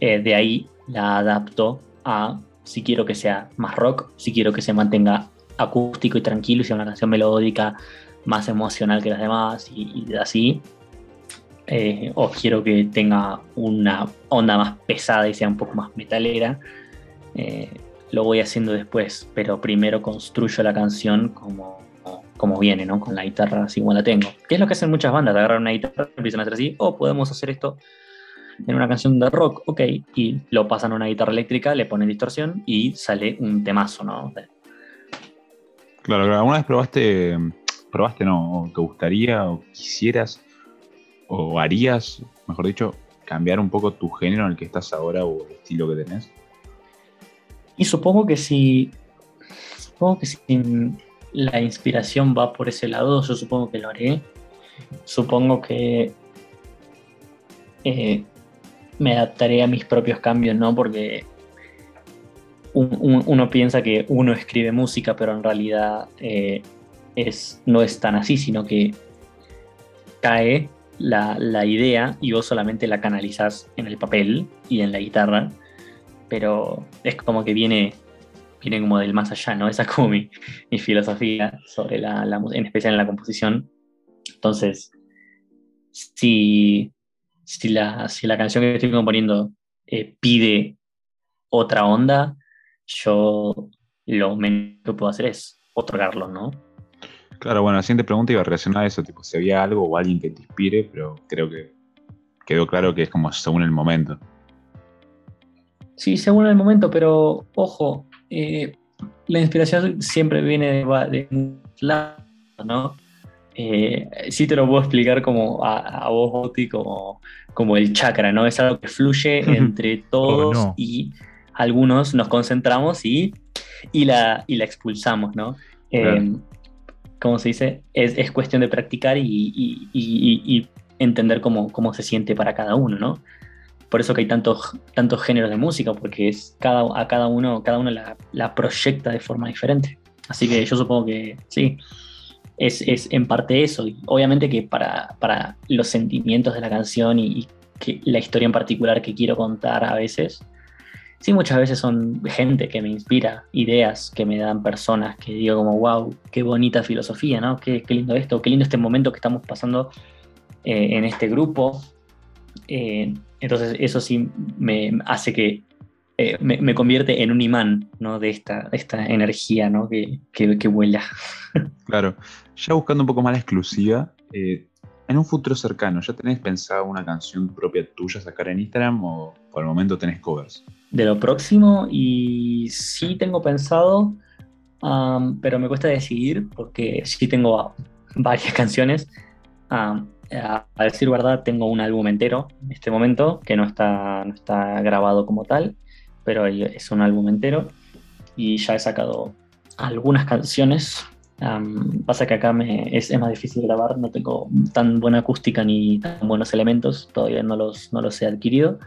eh, de ahí la adapto a si quiero que sea más rock, si quiero que se mantenga acústico y tranquilo, si sea una canción melódica más emocional que las demás y, así. Eh, o quiero que tenga una onda más pesada y sea un poco más metalera. Eh, lo voy haciendo después, pero primero construyo la canción como, como viene, ¿no? Con la guitarra así como la tengo. ¿Qué es lo que hacen muchas bandas? Agarran una guitarra, empiezan a hacer así, o oh, podemos hacer esto en una canción de rock, ok, y lo pasan a una guitarra eléctrica, le ponen distorsión y sale un temazo, ¿no? Claro, claro. ¿Alguna vez probaste, probaste, no, o te gustaría, o quisieras, o harías, mejor dicho, cambiar un poco tu género en el que estás ahora o el estilo que tenés? Y supongo que si, supongo que si la inspiración va por ese lado, yo supongo que lo haré. Supongo que eh, me adaptaré a mis propios cambios, ¿no? Porque uno piensa que uno escribe música, pero en realidad eh, es, no es tan así, sino que cae la, la, idea y vos solamente la canalizás en el papel y en la guitarra pero es como que viene, viene como del más allá, ¿no? Esa es como mi, filosofía sobre la, la, en especial en la composición. Entonces, si, si, la, si la canción que estoy componiendo eh, pide otra onda, yo lo menos que puedo hacer es otorgarlo, ¿no? Claro, bueno, la siguiente pregunta iba a relacionar a eso, tipo, si había algo o alguien que te inspire, pero creo que quedó claro que es como según el momento. Sí, según el momento, pero ojo, eh, la inspiración siempre viene de, un lado, ¿no? Eh, sí te lo puedo explicar como a, vos, Boti, como, como el chakra, ¿no? Es algo que fluye entre todos oh, y algunos nos concentramos y, y, la, y la expulsamos, ¿no? Eh, ¿Cómo se dice? Es, es cuestión de practicar y, y entender cómo, cómo, se siente para cada uno, ¿no? por eso que hay tantos, tantos géneros de música, porque es cada, a cada uno, cada uno la, proyecta de forma diferente. Así que yo supongo que sí, es, es en parte eso. Obviamente que para, para, los sentimientos de la canción y, que la historia en particular que quiero contar a veces, sí, muchas veces son gente que me inspira, ideas que me dan personas que digo como, wow, qué bonita filosofía, ¿no? Qué, qué lindo esto, qué lindo este momento que estamos pasando eh, en este grupo. Eh, entonces eso sí me hace que eh, me, convierte en un imán ¿no? de esta, esta energía ¿no? que, que, vuela. Claro, ya buscando un poco más la exclusiva, eh, en un futuro cercano, ¿ya tenés pensado una canción propia tuya sacar en Instagram o por el momento tenés covers? De lo próximo, y sí tengo pensado, pero me cuesta decidir porque sí tengo varias canciones a, decir verdad, tengo un álbum entero en este momento, que no está, no está grabado como tal, pero es un álbum entero. Y ya he sacado algunas canciones. pasa que acá me, es, más difícil grabar, no tengo tan buena acústica ni tan buenos elementos, todavía no los, no los he adquirido.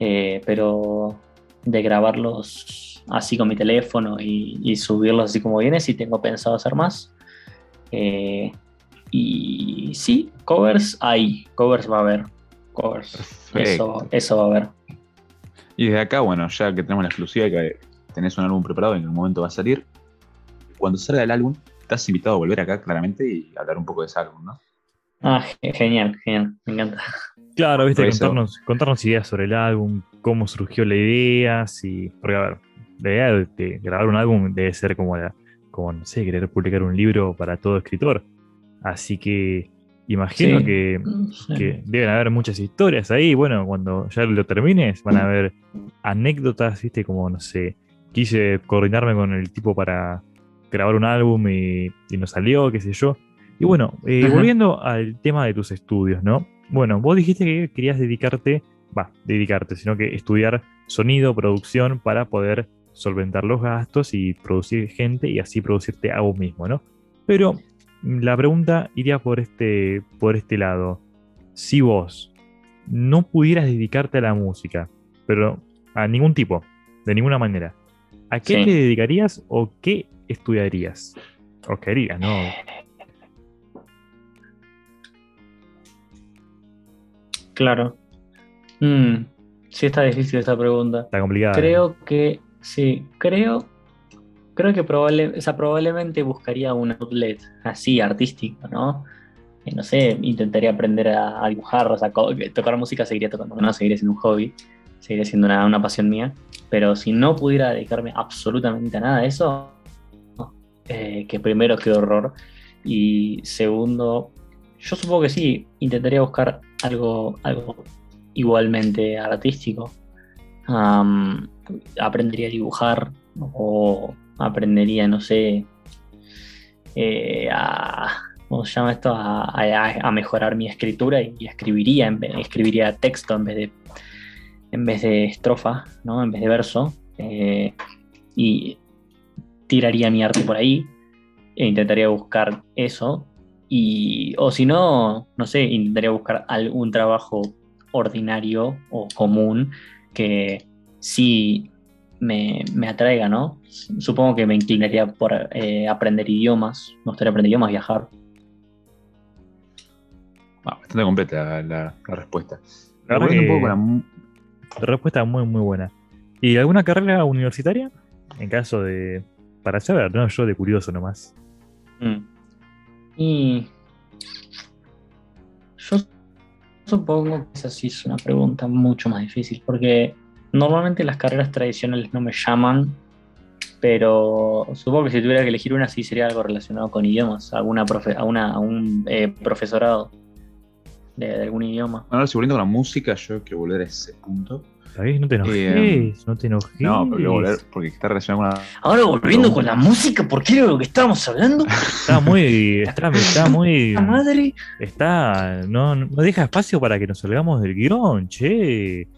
Eh, pero de grabarlos así con mi teléfono y, subirlos así como viene, sí tengo pensado hacer más. Eh, y sí, covers hay, covers va a haber. Covers. Eso, eso va a haber. Y desde acá, bueno, ya que tenemos la exclusiva que tenés un álbum preparado y en un momento va a salir, cuando salga el álbum, estás invitado a volver acá claramente y hablar un poco de ese álbum, ¿no? Ah, genial, genial, me encanta. Claro, viste, contarnos, contarnos, ideas sobre el álbum, cómo surgió la idea, si. Porque a ver, la idea de, grabar un álbum debe ser como la, como, no sé, querer publicar un libro para todo escritor. Así que Imagino Sí. que, deben haber muchas historias ahí. Bueno, cuando ya lo termines, van a haber anécdotas, ¿viste? Como, no sé, quise coordinarme con el tipo para grabar un álbum y, y no salió, qué sé yo. Y bueno, eh, volviendo al tema de tus estudios, ¿no? Bueno, vos dijiste que querías dedicarte, va, dedicarte, sino que estudiar sonido, producción para poder solventar los gastos y producir gente y así producirte a vos mismo, ¿no? Pero la pregunta iría por este, por este lado. Si vos no pudieras dedicarte a la música, pero a ningún tipo, de ninguna manera, ¿a qué Sí. te dedicarías o qué estudiarías? O querías, ¿no? Claro. Mm, sí, está difícil esta pregunta. Está complicado. Creo que, sí, creo, creo que probable, probablemente buscaría un outlet así artístico, ¿no? No sé, intentaría aprender a, dibujar, o sea, tocar música seguiría tocando, no, seguiría siendo un hobby, seguiría siendo una, una pasión mía, pero si no pudiera dedicarme absolutamente a nada de eso, eh, que primero, qué horror, y segundo, yo supongo que sí, intentaría buscar algo, algo igualmente artístico. Am, aprendería a dibujar o aprendería, no sé, eh, a, ¿cómo se esto? A mejorar mi escritura y escribiría, en vez- escribiría texto en vez de, en vez de estrofa, ¿no? En vez de verso. eh, y tiraría mi arte por ahí e intentaría buscar eso. Y, o si no, no sé, intentaría buscar algún trabajo ordinario o común que sí me, me atraiga, ¿no? Supongo que me inclinaría por eh, aprender idiomas, me gustaría aprender idiomas, viajar. Ah, bastante completa la, la- la respuesta. La poco con la Respuesta muy, muy buena. ¿Y alguna carrera universitaria? En caso de. Para saber, no, yo de curioso nomás. Mm. Y yo supongo que esa sí es una pregunta mucho más difícil, porque normalmente las carreras tradicionales no me llaman, pero supongo que si tuviera que elegir una sí sería algo relacionado con idiomas, alguna profe, a una, a un eh, profesorado de, de algún idioma. Bueno, ahora si volviendo con la música, yo quiero volver a ese punto. ¿Sabés? No te enojes, Eh, no te enojes. No, pero quiero volver porque está relacionado con la. Ahora volviendo con la música, ¿por qué era lo que estábamos hablando? Está muy. Está, está muy. madre! Está. No, no deja espacio para que nos salgamos del guion, che.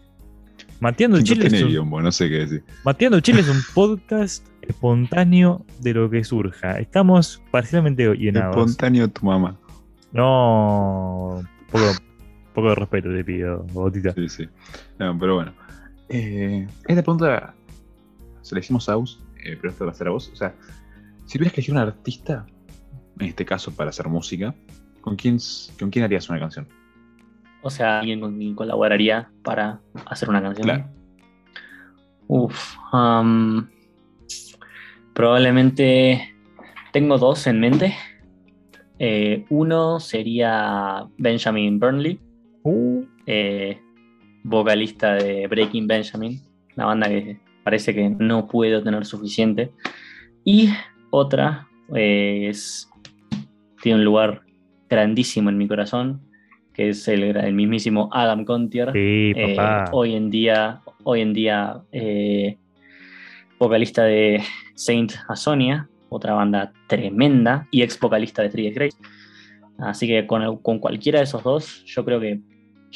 Mateando el Chile, es un, guion, bueno, no sé qué decir. Mateando el Chile es un podcast espontáneo de lo que surja. Estamos parcialmente llenados. Espontáneo tu mamá. No. Poco, poco de respeto te pido, Botita. Sí, sí. No, pero bueno. Eh, esta pregunta se la hicimos a Aus, eh, pero esto va a ser a vos. O sea, si tuvieras que elegir un artista, en este caso para hacer música, ¿con quién, ¿con quién harías una canción? O sea, alguien con quien colaboraría para hacer una canción. Claro. Uf. probablemente tengo dos en mente. Eh, uno sería Benjamin Burnley, Uh, eh, vocalista de Breaking Benjamin, una banda que parece que no puedo tener suficiente. Y otra eh, es, tiene un lugar grandísimo en mi corazón, que es el, el mismísimo Adam Contier. sí, Eh, hoy en día, hoy en día eh, vocalista de Saint Asonia, otra banda tremenda, y ex vocalista de Three Grace. Así que con, con cualquiera de esos dos, yo creo que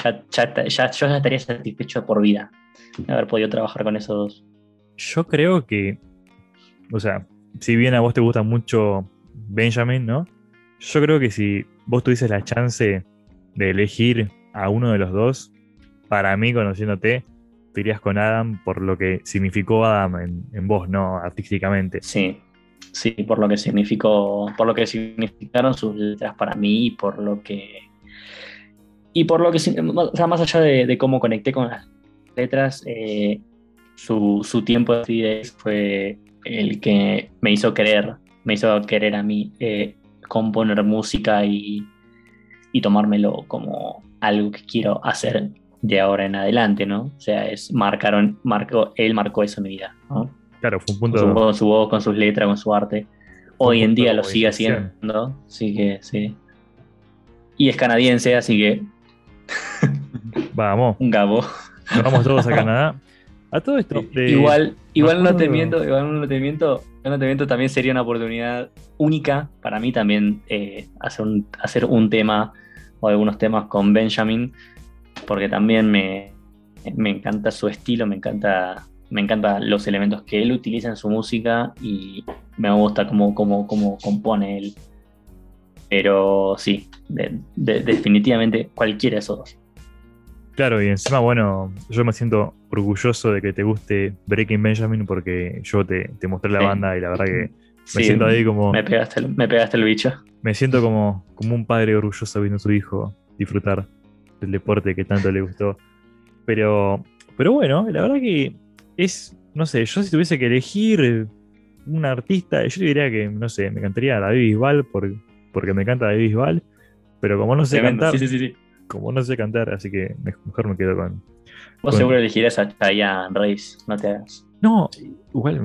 ya, ya, ya- yo ya estaría satisfecho por vida de haber podido trabajar con esos dos. Yo creo que, o sea, si bien a vos te gusta mucho Benjamin, ¿no? Yo creo que si vos tuvieses la chance de elegir a uno de los dos, para mí, conociéndote, te irías con Adam por lo que significó Adam en, en vos, ¿no? Artísticamente. Sí, sí, por lo que significó, por lo que significaron sus letras para mí y por lo que y por lo que o sea, más allá de, de cómo conecté con las letras, eh, su, su tiempo de fue el que me hizo querer, me hizo querer a mí eh, componer música y, y tomármelo como algo que quiero hacer de ahora en adelante, ¿no? O sea, es marcaron, marcó, él marcó eso en mi vida, ¿no? Claro, fue un con su, punto. con su voz, con sus letras, con su arte. Hoy en punto día lo sigue haciendo, así que sí. Y es canadiense, así que Vamos, un gabo. vamos todos a Canadá. A todo esto. de- igual, igual no te acuerdo- miento, igual no te miento, no te miento, también sería una oportunidad única para mí también eh, hacer, un, hacer un tema o algunos temas con Benjamin, porque también me, me encanta su estilo, me encanta, me encanta los elementos que él utiliza en su música y me gusta cómo, cómo, cómo compone él. Pero sí, de- de- definitivamente cualquiera de esos dos. Claro, y encima, bueno, yo me siento orgulloso de que te guste Breaking Benjamin porque yo te, te mostré la Sí. banda y la verdad que me Sí, siento ahí como. me pegaste, el- me pegaste el bicho. Me siento como, como un padre orgulloso viendo a su hijo disfrutar del deporte que tanto le gustó. Pero, pero bueno, la verdad que es, no sé, yo si tuviese que elegir un artista, yo diría que, no sé, me encantaría David Bisbal por, porque me encanta David Bisbal, pero como no sé Tremendo, cantar, Sí, sí, sí, sí. Como no sé cantar, así que me- mejor me quedo con... Vos Con- seguro elegirás a Chayanne, Reis, no te hagas. No, igual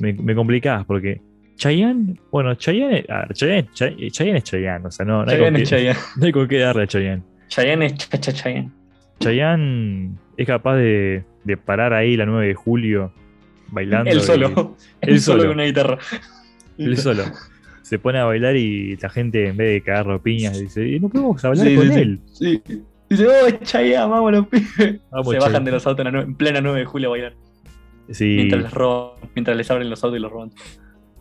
me, me complicás porque Chayanne, bueno, Chayanne, Chayanne, Chay- Chayanne es Chayanne, o sea, no, no, hay, con Chayanne qué, es Chayanne. no hay con qué darle a Chayanne. Chayanne es cha cha Chayanne. Chayanne es capaz de, de parar ahí la 9 de julio bailando. Él solo. Él Él solo solo. con una guitarra. él solo. Se pone a bailar y la gente en vez de cagarlo piñas dice, "Y no podemos hablar Sí, con sí, sí. él. Sí. Dice, oh, Chayanne, vámonos, pibe. Vamos, Se bajan Chayanne". de los autos en, la nue- en plena 9 de julio a bailar. Sí, Mientras les roban, mientras les abren los autos y los roban.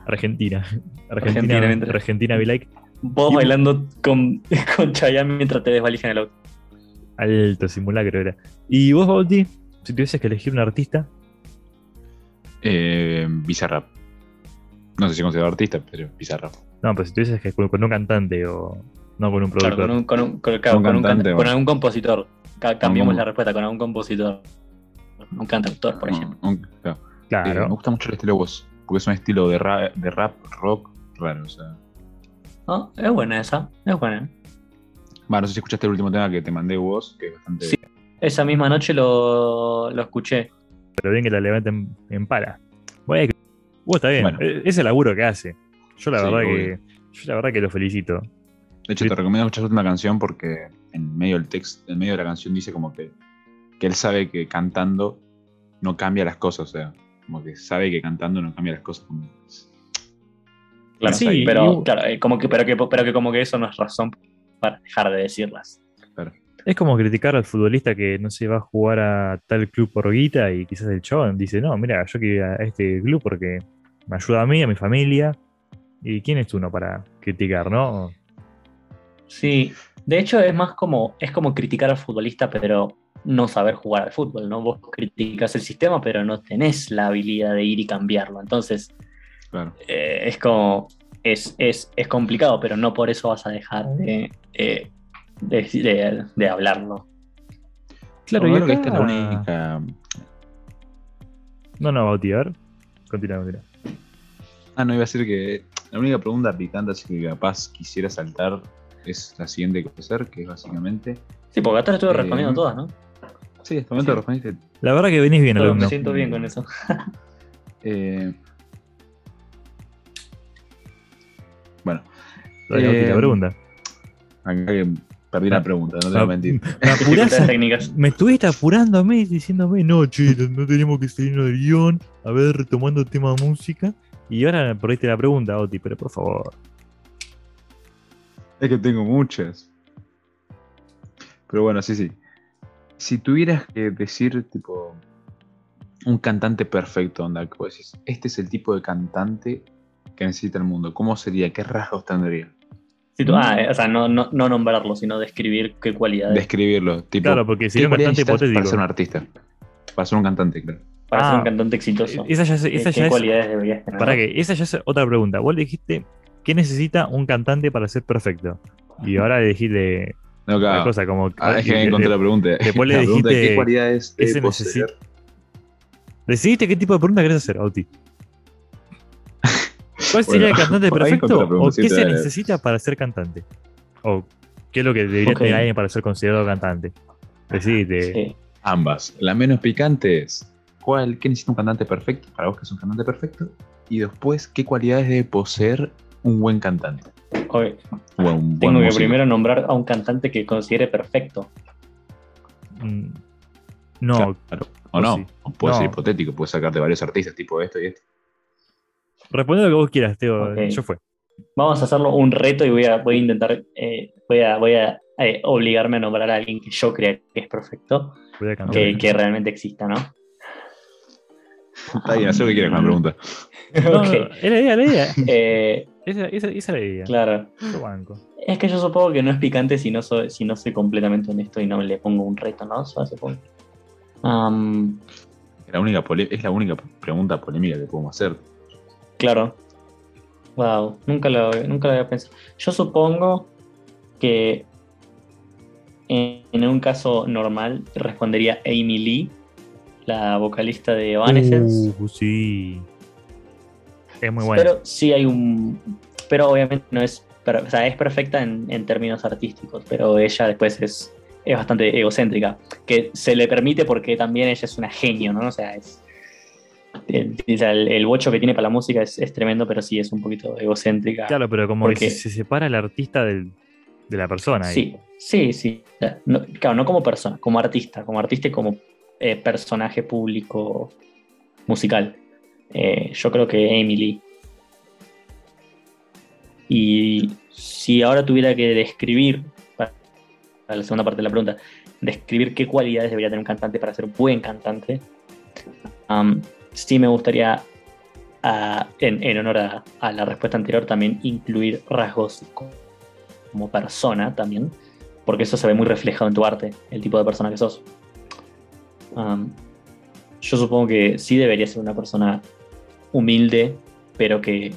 Argentina. Argentina, Argentina, Argentina, be like. Vos Y- bailando con, con Chayanne mientras te desvalijan el auto. Alto simulacro era. ¿Y vos, Bauti? Si tuvieses que elegir un artista, Eh, Bizarrap. No sé si considero artista, pero Bizarrap. no, pero si tuvieses que con, con un cantante o no con un Claro, productor. con un, con un, con, claro, Un con un cantante, canta- con bueno. algún compositor. Ca- Cambiemos Un- la respuesta con algún compositor. Un cantautor, por ejemplo. Un- un- claro. Eh, Claro. me gusta mucho el estilo voz, porque es un estilo de rap, de rap rock raro. O sea. Ah, es buena esa, es buena. Va, no sé si escuchaste el último tema que te mandé vos, que es bastante. Sí. Esa misma noche lo, lo escuché. pero bien que la levanten en pala. Bueno, vos está bien, Bueno. e- es el laburo que hace. Yo la Sí, verdad obvio. que. Yo la verdad que lo felicito. De hecho, te recomiendo escuchar una canción porque en medio del texto, en medio de la canción dice como que, que él sabe que cantando no cambia las cosas, o sea, como que sabe que cantando no cambia las cosas. como- Claro, Sí, pero, y- claro, eh, como que, pero, que, pero que como que eso no es razón para dejar de decirlas. Claro. Es como criticar al futbolista que no se va a jugar a tal club por guita y quizás el chabón dice, no, mira, yo quiero ir a este club porque me ayuda a mí, a mi familia. ¿Y quién es uno para criticar, no? Sí, de hecho es más como, es como criticar al futbolista, pero no saber jugar al fútbol, ¿no? Vos criticas el sistema, pero no tenés la habilidad de ir y cambiarlo. Entonces, Claro. eh, es como, es, es, es complicado, pero no por eso vas a dejar de, eh, de, de- de hablarlo. Claro, No, y creo que esta es la única. No, no, Bauti, a ver. Continúa, continúa. Ah, no, iba a decir que la única pregunta picante así que capaz quisiera saltar es la siguiente que hacer, que es básicamente. Sí, porque hasta estuve Eh, respondiendo todas, ¿no? Sí, hasta el momento Sí. respondiste. La verdad que venís bien, Todo, me alumno. siento bien con eso. eh, Bueno, la Eh, pregunta. acá que perdí la pregunta, no te voy Ah, a mentir. Me apurás. Me estuviste apurando a mí diciéndome, no, che, no tenemos que salirnos del guion, a ver, retomando el tema de música. Y ahora me perdiste la pregunta, Oti, pero por favor. Es que tengo muchas. Pero bueno, sí, sí. Si tuvieras que decir, tipo, un cantante perfecto, onda, que vos decís, este es el tipo de cantante que necesita el mundo, ¿cómo sería? ¿Qué rasgos tendría? Sí, tú- ah, eh, o sea, no, no, no nombrarlo, sino describir qué cualidades. Describirlo, tipo, Claro, porque ¿qué sería un cualidades cantante hipotético. para ser un artista? Para ser un cantante, claro. Para ser Ah, un cantante exitoso. Esa ya es, ¿Qué, esa qué ya es, cualidades deberías tener? para que, esa ya es otra pregunta. Vos le dijiste, ¿qué necesita un cantante para ser perfecto? Y ahora le dijiste No, claro. cosa como... Ah, es que encontré la pregunta. después le La pregunta es, dijiste, ¿Qué cualidades ¿qué debe se poseer? necesita? Decidiste qué tipo de pregunta querés hacer, Oti. ¿Cuál sería Bueno, el cantante perfecto? ¿O qué se necesita para ser cantante? ¿O qué es lo que debería tener alguien para ser considerado cantante? Decidite. Sí. Ambas. La menos picante es, ¿cuál, ¿qué necesita un cantante perfecto? Para vos que es un cantante perfecto. Y después, ¿qué cualidades debe poseer un buen cantante? Ok. Buen- buen Tengo que músico. primero nombrar a un cantante que considere perfecto. Mm, No, Claro. O o no, sí. o puede ser hipotético, puedes sacarte varios artistas tipo esto y esto. responde lo que vos quieras, Teo. Ok. Yo fue. Vamos a hacerlo un reto y voy a, voy a intentar, eh, voy a, voy a eh, obligarme a nombrar a alguien que yo crea que es perfecto, Voy a cantar. que, que realmente exista, ¿no? Está bien, haz lo que quieras con la pregunta. No, no, Ok. es la idea, la idea. Eh, Esa, esa, esa es la idea. claro. Yo banco. Es que yo supongo que no es picante si no soy, si no soy completamente honesto y no le pongo un reto, ¿no? Yo supongo. La única es la única pregunta polémica que podemos hacer. claro. Wow, nunca lo, nunca lo había pensado. Yo supongo que en, en un caso normal respondería Amy Lee, la vocalista de Evanescence. Uh, sí. Es muy bueno. Pero sí hay un. Pero obviamente no es. o sea, es perfecta en, en términos artísticos, pero ella después es, es bastante egocéntrica. Que se le permite porque también ella es una genio, ¿no? O sea, es. El, el- el bocho que tiene para la música es, es tremendo, pero sí es un poquito egocéntrica. Claro, pero como que se, se separa el artista del- de la persona. ahí. Sí, sí, sí. No- claro, no como persona, como artista, como artista y como eh, personaje público musical. Eh, yo creo que Emily. Y si ahora tuviera que describir, para la segunda parte de la pregunta, describir qué cualidades debería tener un cantante para ser buen cantante, am, sí me gustaría, en, honor a, a la respuesta anterior, también incluir rasgos co- como persona también, porque eso se ve muy reflejado en tu arte, el tipo de persona que sos. Am, yo supongo que sí debería ser una persona humilde, pero que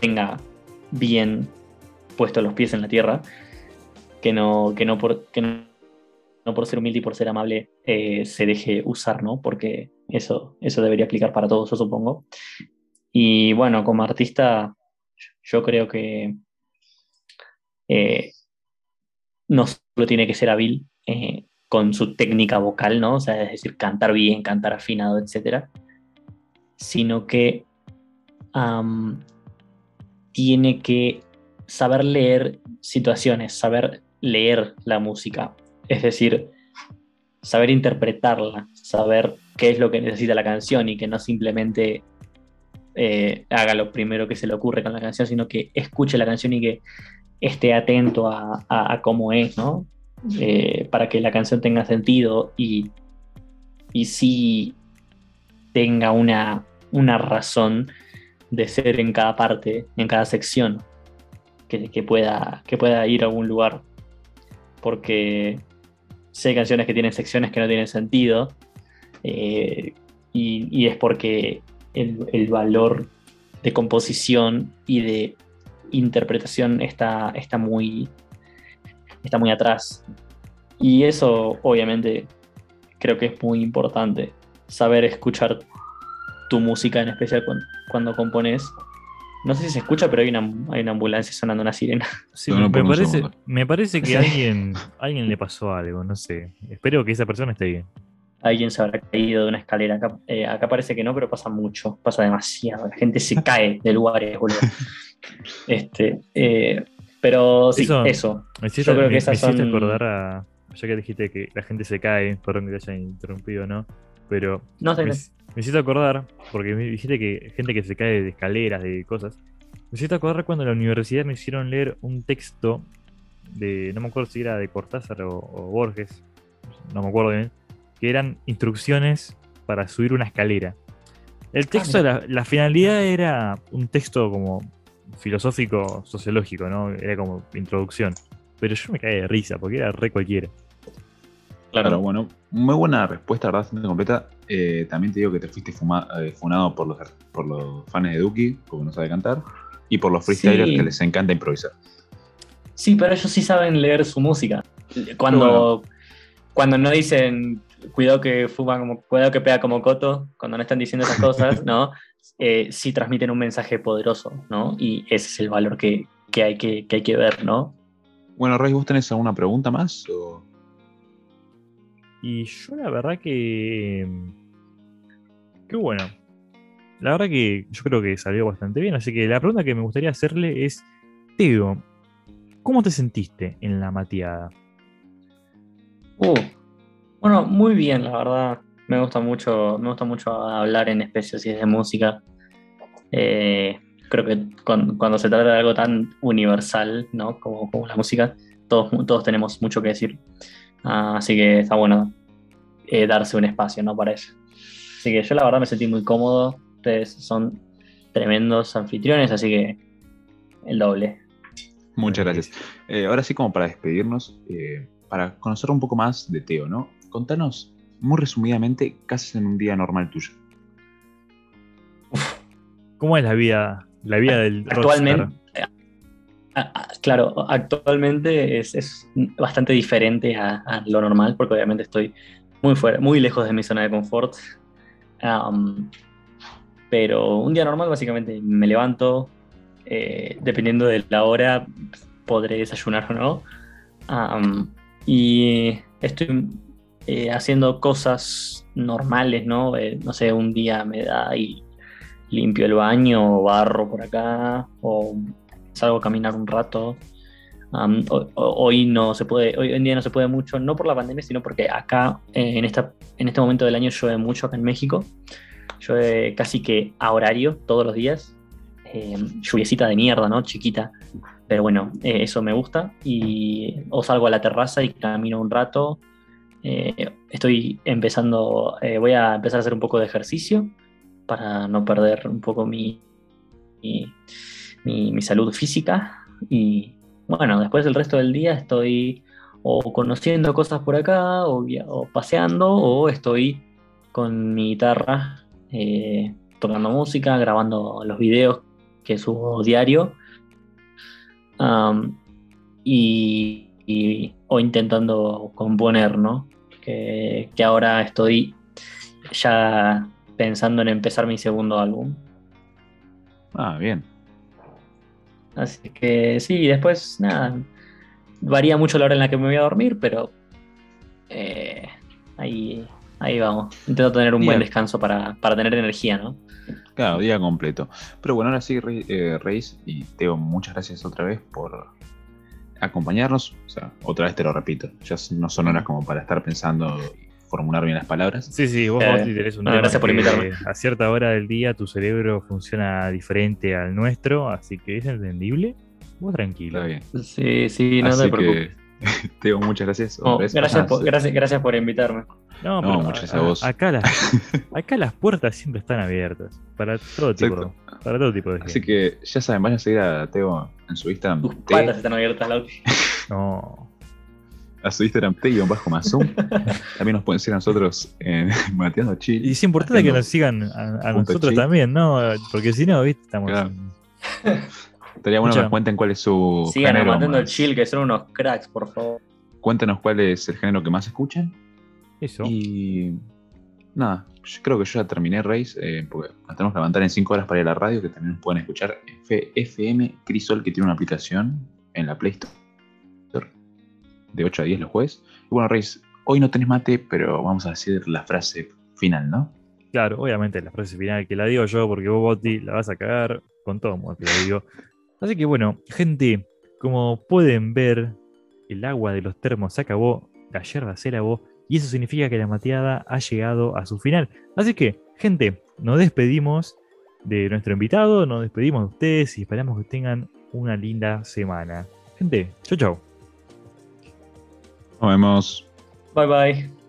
tenga bien puestos los pies en la tierra, que no, que no, por, que no, no por ser humilde y por ser amable eh, se deje usar, ¿no? Porque eso, eso debería aplicar para todos, yo supongo. Y bueno, como artista, yo creo que eh, no solo tiene que ser hábil eh, con su técnica vocal, ¿no? O sea, es decir, cantar bien, cantar afinado, etcétera, sino que tiene que saber leer situaciones, saber leer la música, es decir, saber interpretarla, saber qué es lo que necesita la canción y que no simplemente eh, haga lo primero que se le ocurre con la canción, sino que escuche la canción y que esté atento a- a cómo es, ¿no? Eh, para que la canción tenga sentido y, y sí tenga una, una razón de ser en cada parte, en cada sección, que, que pueda, que pueda ir a algún lugar. Porque sé hay canciones que tienen secciones que no tienen sentido, eh, y, y es porque el, el valor de composición y de interpretación está, está, muy, está muy atrás. Y eso, obviamente, creo que es muy importante. Saber escuchar tu música, en especial cuando, cuando compones. No sé si se escucha, pero hay una, hay una ambulancia sonando una sirena. Sí, No, no, me, parece, me parece que Sí. a alguien, alguien le pasó algo, no sé. Espero que esa persona esté bien. Alguien se habrá caído de una escalera. Acá, eh, acá parece que no, pero pasa mucho. Pasa demasiado. La gente se cae de lugares, boludo. Este, eh, pero sí, Eso- eso. Me hiciste, Yo creo que me- esas me hiciste son- acordar a. Ya que dijiste que la gente se cae, perdón que te haya interrumpido, ¿no? Pero No sé. me, me hiciste acordar, porque me dijiste que gente que se cae de escaleras, de cosas. Me hiciste acordar cuando en la universidad me hicieron leer un texto de. No me acuerdo si era de Cortázar o, o Borges, no me acuerdo bien, que eran instrucciones para subir una escalera. El texto, mira. la, la finalidad era un texto como filosófico, sociológico, ¿no? Era como introducción. Pero yo me caí de risa porque era re cualquiera. Claro, bueno, muy buena respuesta, ¿verdad? Bastante completa. Eh, también te digo que te fuiste fuma- eh, funado por los, por los fans de Duki, porque no sabe cantar, y por los freestylers Sí. que les encanta improvisar. Sí, pero ellos sí saben leer su música. Cuando, cuando no dicen cuidado que fuma como, cuidado que pega como coto, cuando no están diciendo esas cosas, ¿no? Eh, sí transmiten un mensaje poderoso, ¿no? Y ese es el valor que, que hay, que, que hay que ver, ¿no? Bueno, Rey, ¿vos tenés alguna pregunta más? O... Y yo la verdad que... Qué bueno. La verdad que yo creo que salió bastante bien. Así que la pregunta que me gustaría hacerle es, Teo, ¿cómo te sentiste en la mateada? Uh, bueno, muy bien, la verdad. Me gusta mucho, me gusta mucho hablar en especies de música. Eh, creo que cuando se trata de algo tan universal, ¿no? Como, como la música, todos, todos tenemos mucho que decir. Ah, así que está bueno eh, darse un espacio, ¿no? Para eso. Así que yo la verdad me sentí muy cómodo. Ustedes son tremendos anfitriones, así que el doble. Muchas gracias. Eh, ahora sí, como para despedirnos, eh, para conocer un poco más de Teo, ¿no? Contanos muy resumidamente qué haces en un día normal tuyo. ¿Cómo es la vida, la vida del Actualmente, claro, actualmente es, bastante diferente a, lo normal, porque obviamente estoy muy fuera, muy lejos de mi zona de confort. pero un día normal, básicamente, me levanto, eh, dependiendo de la hora, podré desayunar o no. y estoy eh, haciendo cosas normales, ¿no? Eh, no sé, un día me da y limpio el baño, barro por acá, o salgo a caminar un rato. hoy no se puede, hoy en día no se puede mucho, no por la pandemia, sino porque acá en, esta, en este momento del año llueve mucho acá en México. Llueve casi que a horario todos los días eh, lluviecita de mierda, ¿no? Chiquita. Pero bueno, eh, eso me gusta. Y o salgo a la terraza y camino un rato. Eh, estoy empezando, eh, voy a empezar a hacer un poco de ejercicio para no perder un poco mi, mi, salud física. Y bueno, después del resto del día estoy o conociendo cosas por acá, o, paseando, o estoy con mi guitarra tocando música, grabando los videos que subo diario, y, o intentando componer, ¿no? Que, ahora estoy ya pensando en empezar mi segundo álbum. Ah, bien. Así que sí, después nada, varía mucho la hora en la que me voy a dormir, pero eh, ahí, ahí vamos. Intento tener un buen descanso para, para tener energía, ¿no? Claro, día completo. Pero bueno, ahora sí, eh, Reis y Teo, muchas gracias otra vez por acompañarnos. O sea, otra vez te lo repito, ya no son horas como para estar pensando formular bien las palabras. Sí, sí, vos, eh, tenés un Gracias por invitarme. A cierta hora del día tu cerebro funciona diferente al nuestro, así que es entendible. Vos tranquilo. Está bien. Sí, sí, no te preocupes. Teo, muchas gracias. gracias, por, gracias, gracias por invitarme. No, pero muchas gracias a, vos. Acá las, acá las puertas siempre están abiertas para todo tipo, para todo tipo de gente. Así que ya saben, vayan a seguir a Teo en su Instagram. Tus patas están abiertas, Lauti. No. A su Instagram T-Bajo Mazum. también nos pueden seguir a nosotros en Mateando Chill. Y es importante que nos sigan a, nosotros también, ¿no? Porque si no, ¿viste? Estamos. Estaría bueno que nos cuenten cuál es su. Sigan género Matando Chill, que son unos cracks, por favor. Cuéntenos cuál es el género que más escuchan eso. Y nada, creo que yo ya terminé Race, eh, porque nos tenemos que levantar en 5 horas para ir a la radio, que también nos pueden escuchar FM Crisol, que tiene una aplicación en la Play Store de 8 a 10 los jueves. Y bueno, Race, hoy no tenés mate, pero vamos a decir la frase final, ¿no? Claro, obviamente la frase final que la digo yo, porque vos, Boti, la vas a cagar con todo modo que la digo. Así que bueno, gente, como pueden ver, el agua de los termos se acabó, la yerba se lavó y eso significa que la mateada ha llegado a su final. Así que, gente, nos despedimos de nuestro invitado, nos despedimos de ustedes y esperamos que tengan una linda semana. Gente, chau chau. Nos vemos. Bye bye.